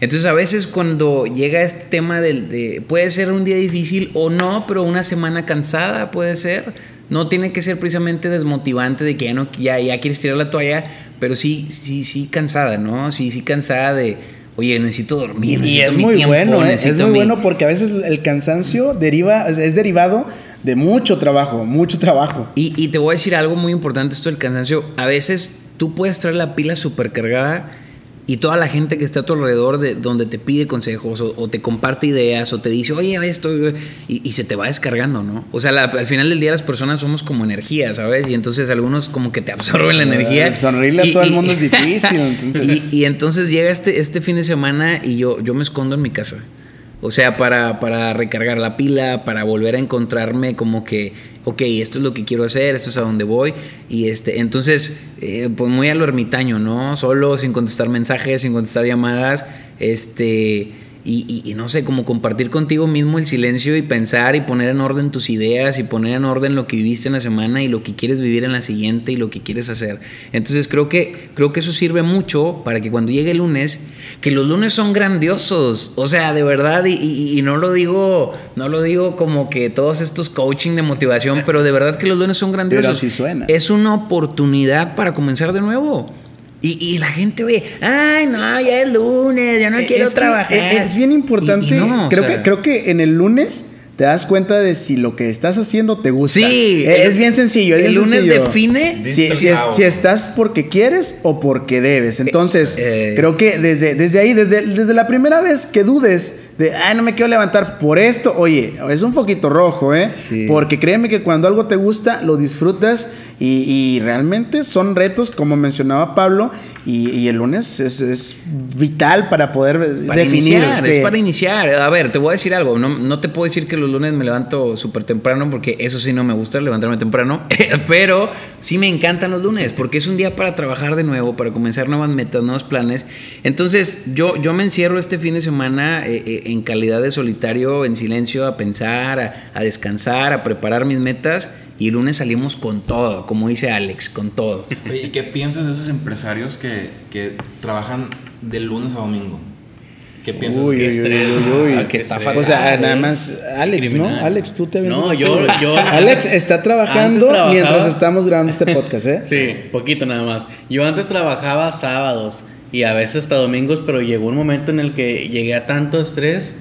Entonces a veces cuando llega este tema del, de, puede ser un día difícil o no, pero una semana cansada puede ser no tiene que ser precisamente desmotivante de que ya no ya, ya quieres tirar la toalla, pero sí, sí, sí cansada, ¿no? Sí, sí cansada de, oye, necesito dormir. Y, es mi muy tiempo, bueno, ¿eh? es muy mi- bueno porque a veces el cansancio deriva, es, es derivado de mucho trabajo, mucho trabajo. Y, y te voy a decir algo muy importante, esto del cansancio. A veces tú puedes traer la pila súper cargada y toda la gente que está a tu alrededor, de, donde te pide consejos o, o te comparte ideas o te dice, oye, esto, y, y se te va descargando, ¿no? O sea, la- al final del día las personas somos como energía, ¿sabes? Y entonces algunos como que te absorben la energía. Eh, Sonreírle a Y- todo el mundo es difícil. Entonces, y entonces llega este, este fin de semana y yo, yo me escondo en mi casa. O sea, para, para recargar la pila, para volver a encontrarme como que, ok, esto es lo que quiero hacer, esto es a donde voy. Y este, entonces, eh, pues muy a lo ermitaño, ¿no? Solo, sin contestar mensajes, sin contestar llamadas. Este. Y, y- y no sé, como compartir contigo mismo el silencio y pensar y poner en orden tus ideas y poner en orden lo que viviste en la semana y lo que quieres vivir en la siguiente y lo que quieres hacer. Entonces creo que, creo que eso sirve mucho para que cuando llegue el lunes, que los lunes son grandiosos, o sea, de verdad, y, no lo digo, no lo digo como que todos estos coaching de motivación, pero de verdad que los lunes son grandiosos. Pero así suena. Es una oportunidad para comenzar de nuevo. Y, y la gente ve, ay, no, ya es lunes, ya no quiero Eh, es que trabajar. Es, es bien importante. Y- y no, o creo, sea, que, creo que en el lunes te das cuenta de si lo que estás haciendo te gusta. Sí, Eh, es bien sencillo. es el bien lunes sencillo. define si, si, es- Disfrazado. si estás porque quieres o porque debes. Entonces, eh. creo que desde, desde ahí, desde, desde la primera vez que dudes de, ay, no me quiero levantar por esto, oye, es un poquito rojo, ¿eh? Sí. Porque créeme que cuando algo te gusta, lo disfrutas y, y realmente son retos, como mencionaba Pablo, y, y el lunes es, es vital para poder Para definir. iniciar, sí. es para iniciar. A ver, te voy a decir algo. No, no te puedo decir que los lunes me levanto súper temprano porque eso sí no me gusta, levantarme temprano. Pero sí me encantan los lunes porque es un día para trabajar de nuevo, para comenzar nuevas metas, nuevos planes. Entonces yo, yo me encierro este fin de semana eh, eh, en calidad de solitario, en silencio, a pensar, a, a descansar, a preparar mis metas. Y el lunes salimos con todo, como dice Alex, con todo. Oye, ¿y qué piensas de esos empresarios que, que trabajan de lunes a domingo? ¿Qué piensas? Uy, Qué uy, uy, uy, uy. Ah, que está estrés. O sea, fatal, nada ¿eh? más Alex, ¿no? Alex, tú te No, yo- yo- Alex está trabajando mientras estamos grabando este podcast, ¿eh? Sí, poquito nada más. Yo antes trabajaba sábados y a veces hasta domingos, pero llegó un momento en el que llegué a tanto estrés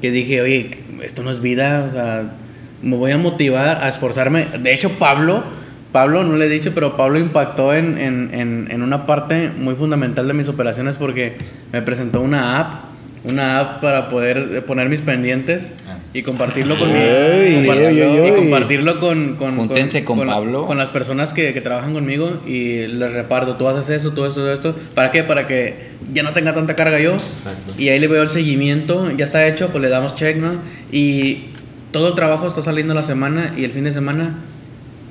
que dije, oye, esto no es vida, o sea, me voy a motivar a esforzarme. De hecho, Pablo, Pablo, no le he dicho, pero Pablo impactó en, en, en, en una parte muy fundamental de mis operaciones porque me presentó una app, una app para poder poner mis pendientes y compartirlo con mi... Compartirlo- y compartirlo con, con, Júntense con Pablo. con las personas que, que trabajan conmigo y les reparto, tú haces eso, tú esto, esto. ¿Para qué? Para que ya no tenga tanta carga yo. Exacto. Y ahí le veo el seguimiento, ya está hecho, pues le damos check, ¿no? Y todo el trabajo está saliendo la semana y el fin de semana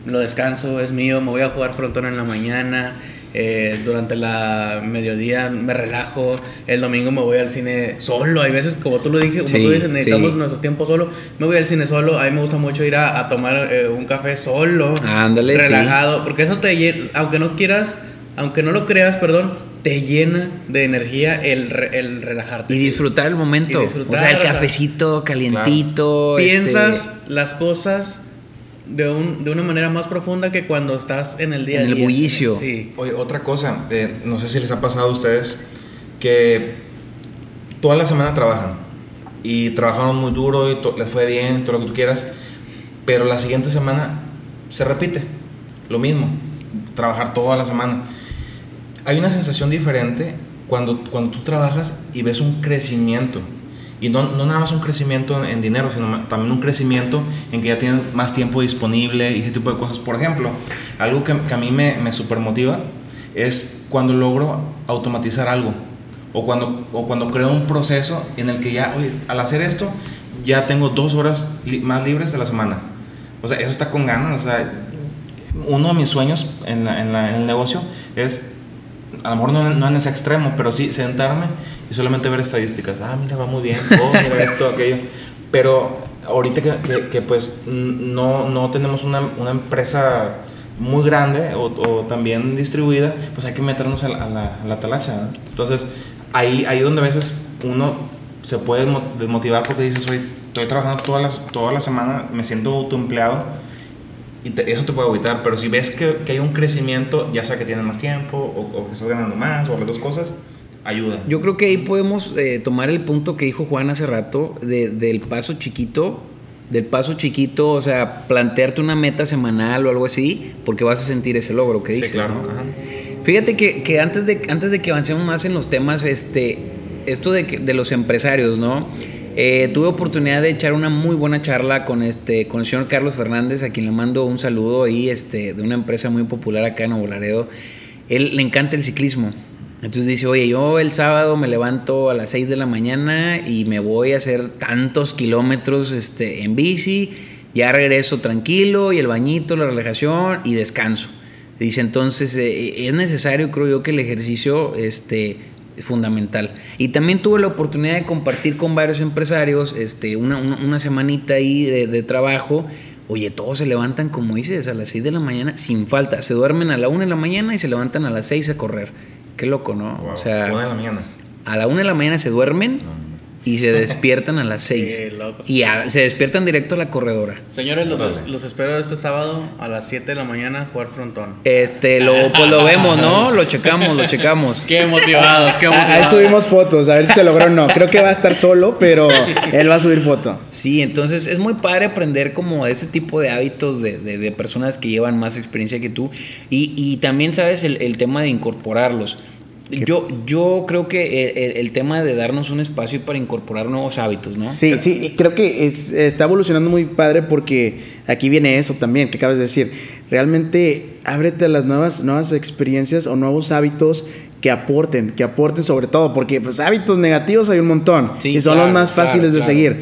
lo descanso, es mío, me voy a jugar frontón en la mañana. Eh, durante la mediodía me relajo, el domingo me voy al cine solo, hay veces como tú lo dije, como Sí, tú dices, necesitamos sí. nuestro tiempo solo, me voy al cine solo, a mí me gusta mucho ir a, a tomar eh, un café solo, Ándale, sí. relajado, porque eso te llena, aunque no quieras, aunque no lo creas, perdón, te llena de energía el, re- el relajarte. Y disfrutar el momento. Disfrutar, o sea, el cafecito calientito. Piensas este, las cosas de, un, de una manera más profunda que cuando estás en el día a En el día. bullicio. Sí. Oye, otra cosa, eh, no sé si les ha pasado a ustedes que toda la semana trabajan y trabajaron muy duro y les fue bien, todo lo que tú quieras, pero la siguiente semana se repite lo mismo, trabajar toda la semana. Hay una sensación diferente cuando, cuando tú trabajas y ves un crecimiento. Y no, no nada más un crecimiento en, dinero, sino también un crecimiento en que ya tienes más tiempo disponible y ese tipo de cosas. Por ejemplo, algo que, que a mí me, me super motiva es cuando logro automatizar algo. O cuando, o cuando creo un proceso en el que ya, oye, al hacer esto, ya tengo dos horas li- más libres a la semana. O sea, eso está con ganas. O sea, uno de mis sueños en, la- en la- en el negocio es, a lo mejor no, no en ese extremo, pero sí sentarme y solamente ver estadísticas. Ah, mira, va muy bien. Oh, mira esto, aquello. Pero ahorita que, que- que, pues no, no tenemos una, una empresa muy grande o, o también distribuida, pues hay que meternos a la, a la, a la talacha. ¿no? Entonces, ahí, ahí donde a veces uno se puede desmo- desmotivar porque dices, oye, estoy trabajando toda la, toda la semana, me siento autoempleado y te- eso te puede agüitar, pero si ves que, que hay un crecimiento, ya sea que tienes más tiempo o, o que estás ganando más o las dos cosas, ayuda. Yo creo que ahí podemos eh, tomar el punto que dijo Juan hace rato de- del paso chiquito. Del paso chiquito, o sea, plantearte una meta semanal o algo así, porque vas a sentir ese logro que sí, dices. claro. ¿no? ajá. Fíjate que, que antes, de, antes de que avancemos más en los temas, este, esto de, que- de los empresarios, ¿no? Eh, tuve oportunidad de echar una muy buena charla con, este, con el señor Carlos Fernández, a quien le mando un saludo ahí, este, de una empresa muy popular acá en Nuevo Laredo. Él le encanta el ciclismo. Entonces dice, oye, yo el sábado me levanto a las 6 de la mañana y me voy a hacer tantos kilómetros este, en bici, ya regreso tranquilo y el bañito, la relajación y descanso. Dice, entonces eh, es necesario, creo yo, que el ejercicio este, es fundamental. Y también tuve la oportunidad de compartir con varios empresarios este, una, una, una semanita ahí de, de trabajo. Oye, todos se levantan, como dices, a las 6 de la mañana sin falta. Se duermen a la 1 de la mañana y se levantan a las 6 a correr. Qué loco, ¿no? Wow, O sea, una de la mañana. a la 1 de la mañana se duermen y se despiertan a las 6. Qué locos. Y a- se despiertan directo a la corredora. Señores, los, los espero este sábado a las 7 de la mañana a jugar frontón. Este, lo, pues lo vemos, ¿no? Lo checamos, lo checamos. Qué motivados, qué Ah, motivados. Ahí subimos fotos, a ver si se logró o no. Creo que va a estar solo, pero él va a subir foto. Sí, entonces es muy padre aprender como ese tipo de hábitos de, de- de personas que llevan más experiencia que tú y, y también sabes el, el tema de incorporarlos. Yo, yo creo que el, tema de darnos un espacio para incorporar nuevos hábitos, ¿no? Sí, sí, creo que es- está evolucionando muy padre porque aquí viene eso también que acabas de decir. Realmente ábrete a las nuevas, nuevas experiencias o nuevos hábitos que aporten, que aporten sobre todo, porque pues hábitos negativos hay un montón Sí, y son claro, los más claro, fáciles de claro. seguir.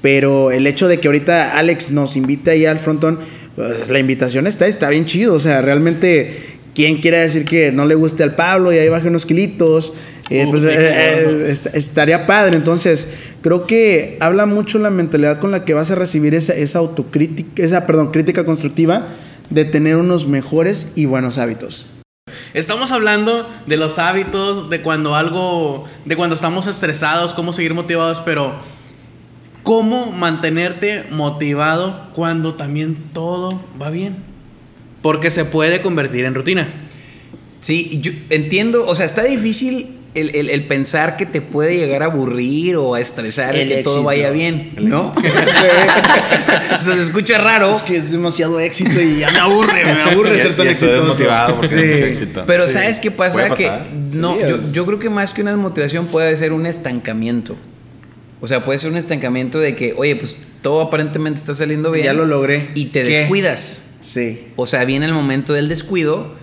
Pero el hecho de que ahorita Alex nos invite ahí al frontón, pues la invitación está, está bien chido. O sea, realmente, ¿quién quiere decir que no le guste al Pablo y ahí baje unos kilitos? Eh, pues eh, eh, est- estaría padre. Entonces, creo que habla mucho la mentalidad con la que vas a recibir esa, esa autocrítica, esa, perdón, crítica constructiva de tener unos mejores y buenos hábitos. Estamos hablando de los hábitos, de cuando algo, de cuando estamos estresados, cómo seguir motivados, pero cómo mantenerte motivado cuando también todo va bien. Porque se puede convertir en rutina. Sí, yo entiendo, o sea, está difícil el, el- el pensar que te puede llegar a aburrir o a estresar el, El que todo vaya bien, ¿no? o sea, se escucha raro. Es que es demasiado éxito y ya me aburre, me aburre ser tan exitoso. desmotivado porque Sí. no. Pero Sí. ¿sabes qué pasa? Que no, Sí, yo, creo que más que una desmotivación puede ser un estancamiento. O sea, puede ser un estancamiento de que, oye, pues todo aparentemente está saliendo bien. Ya lo logré. Y te ¿Qué? descuidas. Sí. O sea, viene el momento del descuido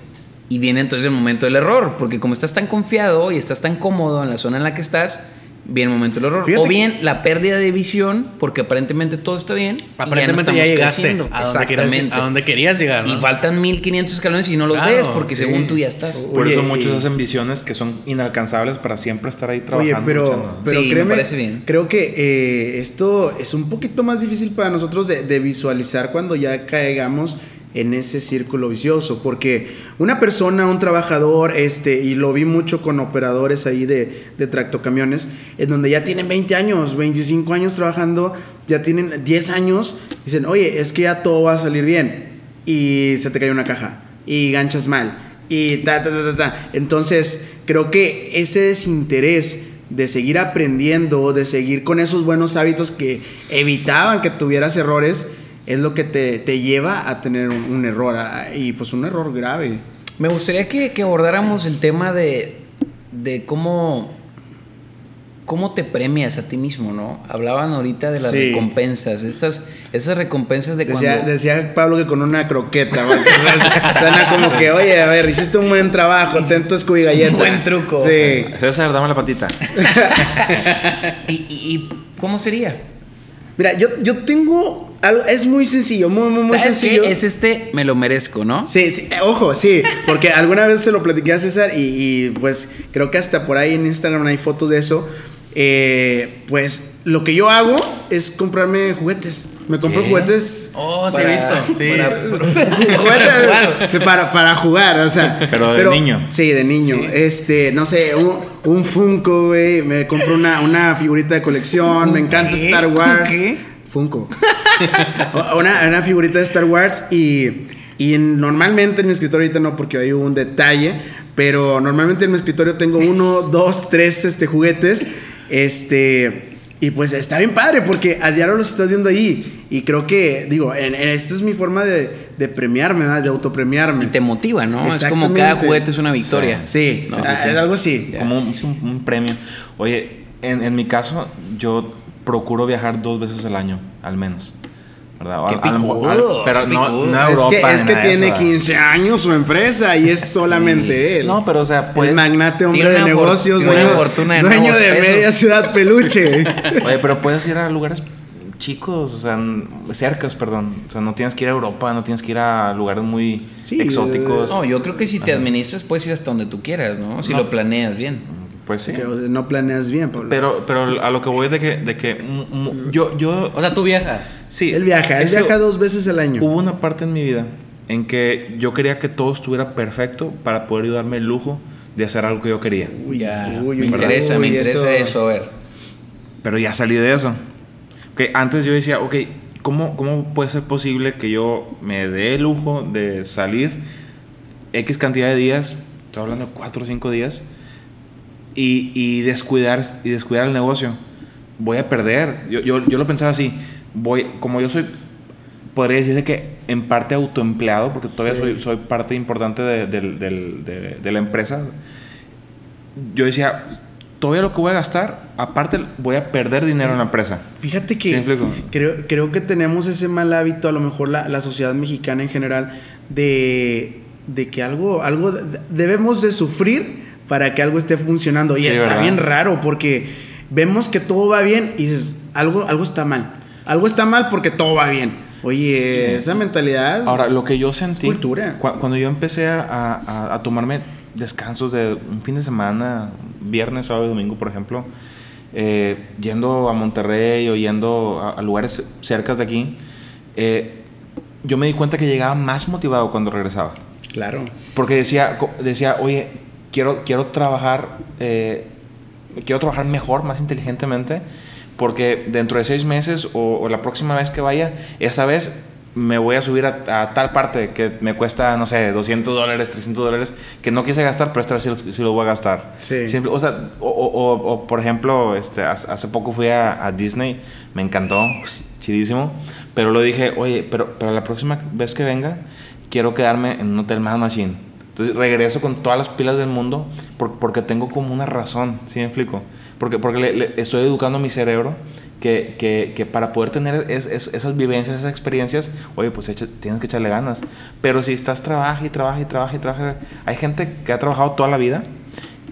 y viene entonces el momento del error. Porque como estás tan confiado y estás tan cómodo en la zona en la que estás, viene el momento del error. Fíjate o bien la pérdida de visión, porque aparentemente todo está bien. Aparentemente y ya, ya, no estamos llegaste creciendo. a donde, querías, Exactamente. a donde querías llegar. ¿no? Y faltan 1500 escalones y no los Claro, ves porque sí. según tú ya estás. Por Oye, eso muchos y- hacen visiones que son inalcanzables para siempre estar ahí Oye, trabajando. pero, luchando. pero Sí, me créeme, parece bien. creo que eh, esto es un poquito más difícil para nosotros de, de visualizar cuando ya caigamos en ese círculo vicioso, porque una persona, un trabajador, este, y lo vi mucho con operadores ahí de, de tractocamiones, en donde ya tienen 20 años, 25 años trabajando, ya tienen 10 años, dicen, oye, es que ya todo va a salir bien, y se te cae una caja, y ganchas mal, y ta, ta, ta, ta, ta. Entonces, creo que ese desinterés de seguir aprendiendo, de seguir con esos buenos hábitos que evitaban que tuvieras errores, es lo que te, te lleva a tener un, un error, a- y pues un error grave. Me gustaría que, que abordáramos el tema de, de cómo, cómo te premias a ti mismo, ¿no? Hablaban ahorita de las Sí. recompensas, estas, esas recompensas de Decía, cuando... decía Pablo que con una croqueta, güey. suena como que, oye, a ver, hiciste un buen trabajo, ten tu galleta. Buen truco. Sí. César, dame la patita. ¿Y, y- y cómo sería? Mira, yo, yo tengo algo, es muy sencillo, muy, muy, muy ¿Sabes sencillo. qué? Es este, me lo merezco, ¿no? Sí, sí, ojo, sí, porque alguna vez se lo platiqué a César y, y, pues creo que hasta por ahí en Instagram hay fotos de eso. Eh, pues lo que yo hago es comprarme juguetes. Me compro ¿Qué? juguetes. Oh, sí, Para- he visto. Sí. para- juguetes para, para jugar, o sea. Pero de niño. Sí, de niño. Este, no sé, un, un Funko, güey. Me compro una, una figurita de colección. Me encanta ¿Qué? Star Wars. ¿Qué? Funko. una, una figurita de Star Wars y, y en- normalmente en mi escritorio ahorita no porque hay un detalle, pero normalmente en mi escritorio tengo uno, dos, tres este, juguetes. Este, y pues está bien padre porque a diario los estás viendo ahí. Y creo que, digo, en, en- esto es mi forma de, de premiarme, ¿verdad? de autopremiarme. Y te motiva, ¿no? Es como cada juguete es una victoria. Sí, No, sí, sí, sí. es algo así. Como un, sí, un- un premio. Oye, en, en mi caso, yo procuro viajar dos veces al año, al menos. ¿Verdad? Qué picudo, a- pero qué no, no es Europa, que, es que nada de tiene eso, 15 años su empresa y es solamente él. No, pero o sea, pues. el magnate hombre de negocios, tiene una dueño, fortuna de dueño de pesos. media ciudad peluche. Oye, pero puedes ir a lugares chicos, o sea, cercas, perdón. O sea, no tienes que ir a Europa, no tienes que ir a lugares muy Sí, exóticos. No, yo creo que si te administras puedes ir hasta donde tú quieras, ¿no? Si No. lo planeas bien. Pues sí. Que, o sea, no planeas bien, Pablo. Pero, pero a lo que voy es de que, de que yo, yo, O sea, tú viajas. sí. él viaja, él viaja dos veces al año. Hubo una parte en mi vida en que yo quería que todo estuviera perfecto para poder darme el lujo de hacer algo que yo quería. Uy, ya, uy, me uy, interesa, me interesa eso. a ver. Pero ya salí de eso. Que antes yo decía, ok, ¿cómo, ¿cómo puede ser posible que yo me dé el lujo de salir X cantidad de días, estoy hablando de 4 o 5 días, y, y descuidar, y descuidar el negocio? Voy a perder. Yo, yo, yo lo pensaba así, voy, como yo soy, podría decirse que en parte autoempleado, porque todavía Sí. soy, soy parte importante de, del- de- de la empresa, yo decía, todavía lo que voy a gastar, aparte voy a perder dinero en la empresa. Fíjate ¿Sí que explico? creo, creo que tenemos ese mal hábito, a lo mejor la, la sociedad mexicana en general, de, de que algo, algo de- debemos de sufrir para que algo esté funcionando. Y está ¿verdad? bien raro porque vemos que todo va bien y dices, algo, algo está mal. Algo está mal porque todo va bien. Oye, Sí. esa mentalidad... Ahora, lo que yo sentí cultura. cua- cuando yo empecé a, a- a tomarme descansos de un fin de semana, viernes, sábado y domingo, por ejemplo, eh, yendo a Monterrey o yendo a, a lugares cerca de aquí, eh, yo me di cuenta que llegaba más motivado cuando regresaba. Claro. Porque decía, decía oye, quiero, quiero trabajar, eh, quiero trabajar mejor, más inteligentemente, porque dentro de seis meses o, o la próxima vez que vaya, esa vez me voy a subir a, a tal parte que me cuesta, no sé, 200 dólares, 300 dólares, que no quise gastar, pero esta vez sí lo, sí lo voy a gastar. Sí. Siempre- o sea, o, o- o- por ejemplo, este, hace, hace poco fui a, a Disney, me encantó, pues, chidísimo, pero lo dije, oye, pero, pero la próxima vez que venga, quiero quedarme en un hotel más machine. Entonces regreso con todas las pilas del mundo por- porque tengo como una razón, ¿sí me explico? Porque, porque le, le- estoy educando a mi cerebro que, que, que para poder tener es- es- esas vivencias, esas experiencias, oye, pues echa- tienes que echarle ganas. Pero si estás trabaja y trabaja y trabaja y trabaja, hay gente que ha trabajado toda la vida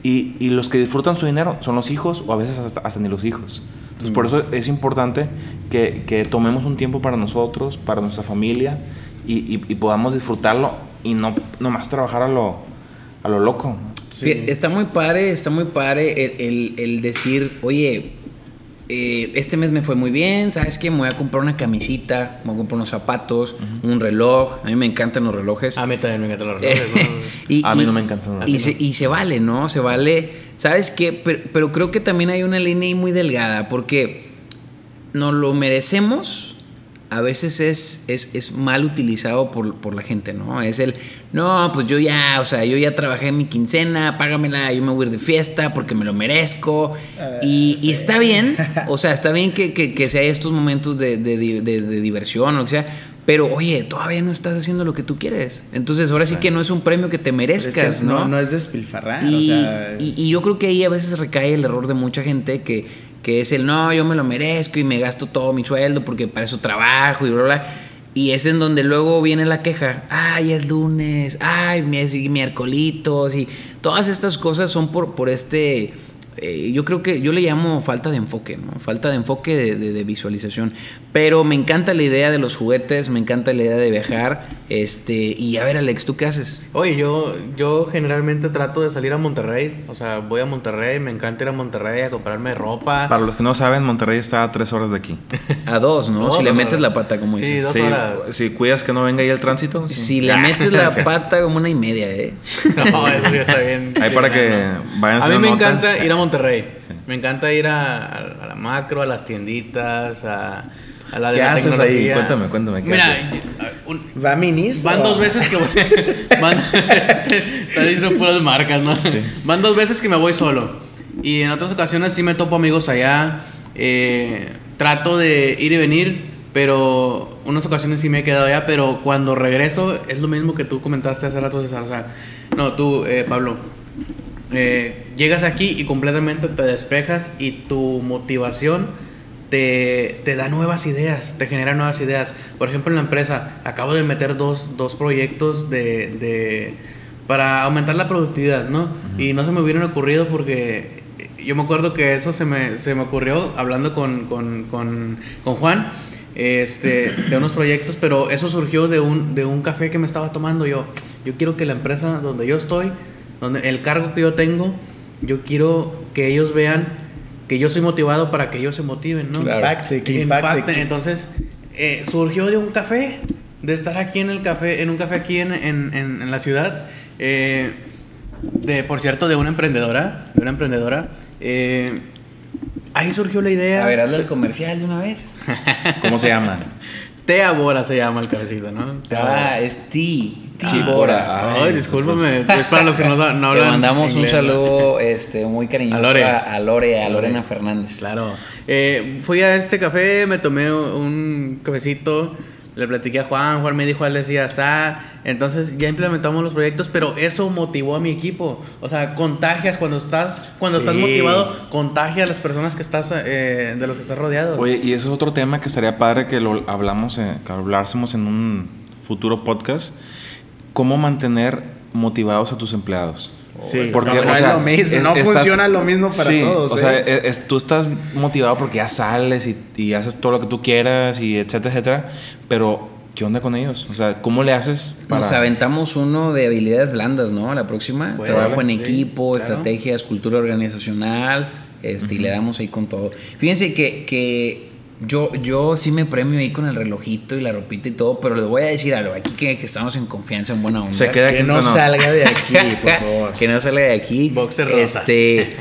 Y, y los que disfrutan su dinero son los hijos o a veces hasta, hasta ni los hijos. Entonces, por eso es importante que, que tomemos un tiempo para nosotros, para nuestra familia y, y- y podamos disfrutarlo y no nomás trabajar a lo, a lo loco. Está muy padre, está muy padre el, el- el decir, oye, eh, este mes me fue muy bien, ¿sabes qué? Me voy a comprar una camisita, me voy a comprar unos zapatos, un reloj. A mí me encantan los relojes. A mí también me encantan los relojes. ¿no? Y- A mí y- no me encantan los Y relojes. se, y se vale, ¿no? Se vale. ¿Sabes qué? Pero, pero creo que también hay una línea ahí muy delgada, porque nos lo merecemos. A veces es, es, es mal utilizado por, por la gente, ¿no? Es el, no, pues yo ya, o sea, yo ya trabajé mi quincena, págamela, yo me voy a ir de fiesta porque me lo merezco. y, y está bien, o sea, está bien que, que, que sea estos momentos de, de, de- diversión o lo que sea, pero oye, todavía no estás haciendo lo que tú quieres. Entonces, ahora sí que no es un premio que te Es que merezcas, no, ¿no? no es despilfarrar. Y, o sea, es- y- y yo creo que ahí a veces recae el error de mucha gente que, que es el no, yo me lo merezco y me gasto todo mi sueldo porque para eso trabajo y bla, bla. bla". Y es en donde luego viene la queja. Ay, es lunes. Ay, miércolitos. Y todas estas cosas son por, por este. Eh, yo creo que yo le llamo falta de enfoque, ¿no? Falta de enfoque de, de- de visualización. Pero me encanta la idea de los juguetes, me encanta la idea de viajar. Este, y a ver, Alex, ¿tú qué haces? Oye, yo, yo generalmente trato de salir a Monterrey. O sea, voy a Monterrey, me encanta ir a Monterrey a comprarme ropa. Para los que no saben, Monterrey está a tres horas de aquí. A dos, ¿no? Dos, si le metes horas. la pata, como Sí, dices. dos Si, horas. si cuidas que no venga ahí el tránsito. sí. Si le metes la pata como una y media, ¿eh? No, eso ya está bien. Ahí para que vayan A mí haciendo me notas. encanta ir a Monterrey. Sí. Me encanta ir a, a- a la macro, a las tienditas, a, a la de ¿Qué la haces ahí? tecnología. Cuéntame, cuéntame, ¿qué Mira, haces? un- ¿Va a minis? van o- dos veces que voy. van, Estás diciendo puras marcas, ¿no? Van dos veces que me voy solo. Y en otras ocasiones sí me topo amigos allá. eh, trato de ir y venir, pero unas ocasiones sí me he quedado allá. Pero cuando regreso, es lo mismo que tú comentaste hace rato, César. O sea, no, tú, eh, Pablo. Eh, llegas aquí y completamente te despejas y tu motivación te, te da nuevas ideas, te genera nuevas ideas. Por ejemplo, en la empresa acabo de meter dos, dos proyectos de, de- para aumentar la productividad, ¿no? Y no se me hubieran ocurrido porque yo me acuerdo que eso se me, se me ocurrió hablando con, con, con, con Juan este, de unos proyectos, pero eso surgió de un, de un café que me estaba tomando yo. Yo quiero que la empresa donde yo estoy, donde el cargo que yo tengo, yo quiero que ellos vean que yo soy motivado para que ellos se motiven, ¿no? Que impacte, que impacte. impacte. Entonces, eh, surgió de un café, de estar aquí en el café, en un café aquí en, en, en- en la ciudad. eh, de, por cierto, de una emprendedora, de una emprendedora. eh, ahí surgió la idea. A ver, hazle el comercial de una vez. ¿Cómo se llama? Tea Bora se llama el cafecito, ¿no? Tea Bora. Ah, es T. T. Ah, Bora. Ay, Ay, discúlpame. Es para los que no, no Le hablan. mandamos un saludo este, muy cariñoso A Lore. a, a Lore, a Lore. Lorena Fernández. Claro. Eh, fui a este café, me tomé un cafecito, le platiqué a Juan, Juan me dijo, él decía, ah, entonces ya implementamos los proyectos, pero eso motivó a mi equipo. O sea, contagias cuando estás, cuando estás motivado, contagia a las personas que estás, eh, de los que estás rodeado. Oye, y eso es otro tema que estaría padre que lo hablamos, eh, que hablásemos en un futuro podcast. ¿Cómo mantener motivados a tus empleados? Sí, Porque, no, o es sea, lo mismo, es- no estás- funciona lo mismo para Sí, todos. O ¿eh? sea, es- es- tú estás motivado porque ya sales y, y haces todo lo que tú quieras y etcétera, etcétera. Pero, ¿qué onda con ellos? O sea, ¿cómo le haces para...? Nos aventamos uno de habilidades blandas, ¿no? La próxima. Bueno, Trabajo en sí, equipo, claro. estrategias, cultura organizacional. Este, Y le damos ahí con todo. Fíjense que, que yo, yo sí me premio ahí con el relojito y la ropita y todo, pero les voy a decir algo. Aquí que, que estamos en confianza, en buena onda. Se queda que no salga de aquí, por favor. que no salga de aquí. Boxer rosas. Este,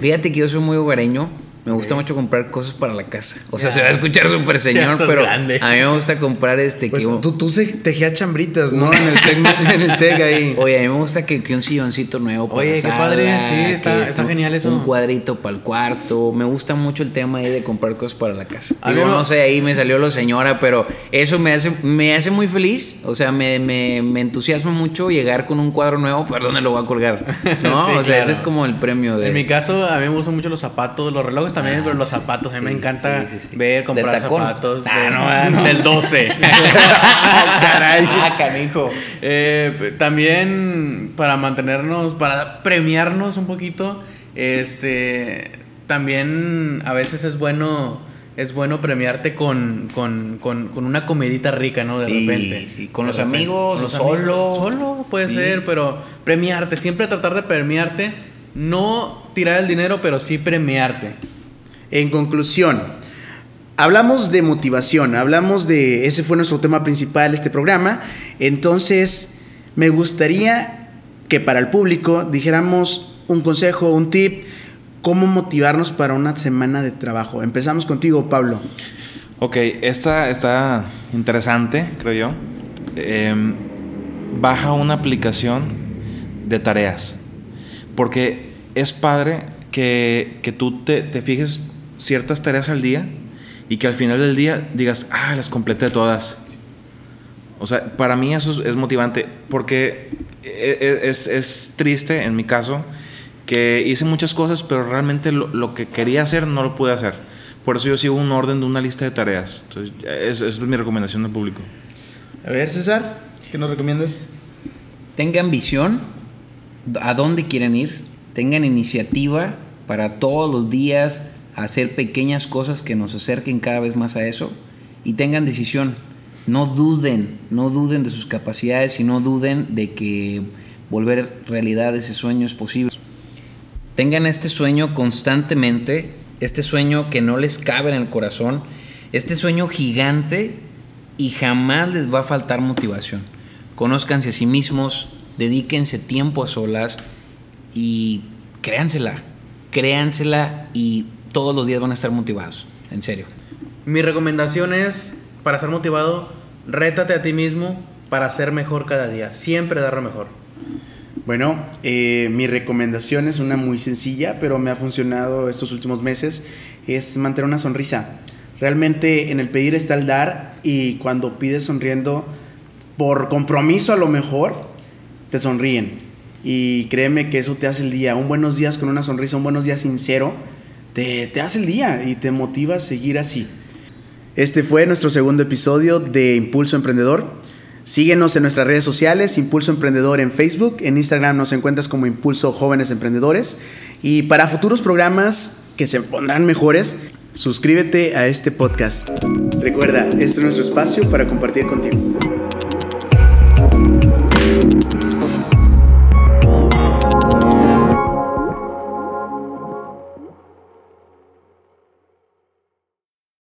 fíjate que yo soy muy hogareño. Me gusta mucho comprar cosas para la casa. O sea, se va a escuchar súper señor, pero grande. a mí me gusta comprar este Pues que tú, tú se tejías chambritas, ¿no? En el tec, en el tec ahí. Oye, a mí me gusta que, que un silloncito nuevo para Oye, la qué sala, padre, sí, está- está genial eso. Un cuadrito para el cuarto. Me gusta mucho el tema ahí de comprar cosas para la casa. Digo, no sé, ahí me salió lo señora, pero eso me hace, me hace muy feliz. O sea, me, me, me entusiasma mucho llegar con un cuadro nuevo, pero ¿dónde lo voy a colgar? ¿No? Sí, o sea, claro. ese es como el premio de... En mi caso, a mí me gustan mucho los zapatos, los relojes también, Ah, pero los zapatos. A mí me encanta sí, sí, sí. ver, comprar zapatos. Ah, de- no, ah, no. Del 12. Caray. Ah, canijo. Eh, también para mantenernos, para premiarnos un poquito, este, también a veces es bueno, es bueno premiarte con, con, con, con una comidita rica, ¿no? De Sí, repente. sí, con De los repente. amigos, Con los solo. Solo puede Sí. ser, pero premiarte, siempre tratar de premiarte, no tirar el dinero, pero sí premiarte. En conclusión, hablamos de motivación, hablamos de, ese fue nuestro tema principal este programa, entonces me gustaría que para el público dijéramos un consejo, un tip, cómo motivarnos para una semana de trabajo. Empezamos contigo, Pablo. Ok, esta está interesante, creo yo. Em, baja una aplicación de tareas. Porque es padre que, que tú te, te fijes ciertas tareas al día y que al final del día digas, ah, las completé todas. O sea, para mí eso es, motivante porque e- e- es, es triste en mi caso que hice muchas cosas, pero realmente lo, lo que quería hacer no lo pude hacer. Por eso yo sigo un orden de una lista de tareas. Entonces, es- esa es mi recomendación al público. A ver, César, ¿qué nos recomiendas? Tengan visión a dónde quieren ir, tengan iniciativa para todos los días hacer pequeñas cosas que nos acerquen cada vez más a eso y tengan decisión. No duden, no duden de sus capacidades y no duden de que volver realidad ese sueño es posible. Tengan este sueño constantemente, este sueño que no les cabe en el corazón, este sueño gigante y jamás les va a faltar motivación. Conózcanse a sí mismos, dedíquense tiempo a solas y créansela, créansela y todos los días van a estar motivados, en serio. Mi recomendación es, para estar motivado, rétate a ti mismo para ser mejor cada día. Siempre dar lo mejor. Bueno, eh, mi recomendación es una muy sencilla, pero me ha funcionado estos últimos meses, es mantener una sonrisa. Realmente en el pedir está el dar y cuando pides sonriendo, por compromiso a lo mejor, te sonríen. Y créeme que eso te hace el día. Un buenos días con una sonrisa, un buenos días sincero, te, te hace el día y te motiva a seguir así. Este fue nuestro segundo episodio de Impulso Emprendedor. Síguenos en nuestras redes sociales, Impulso Emprendedor en Facebook, en Instagram nos encuentras como Impulso Jóvenes Emprendedores y para futuros programas que se pondrán mejores, suscríbete a este podcast. Recuerda, este es nuestro espacio para compartir contigo.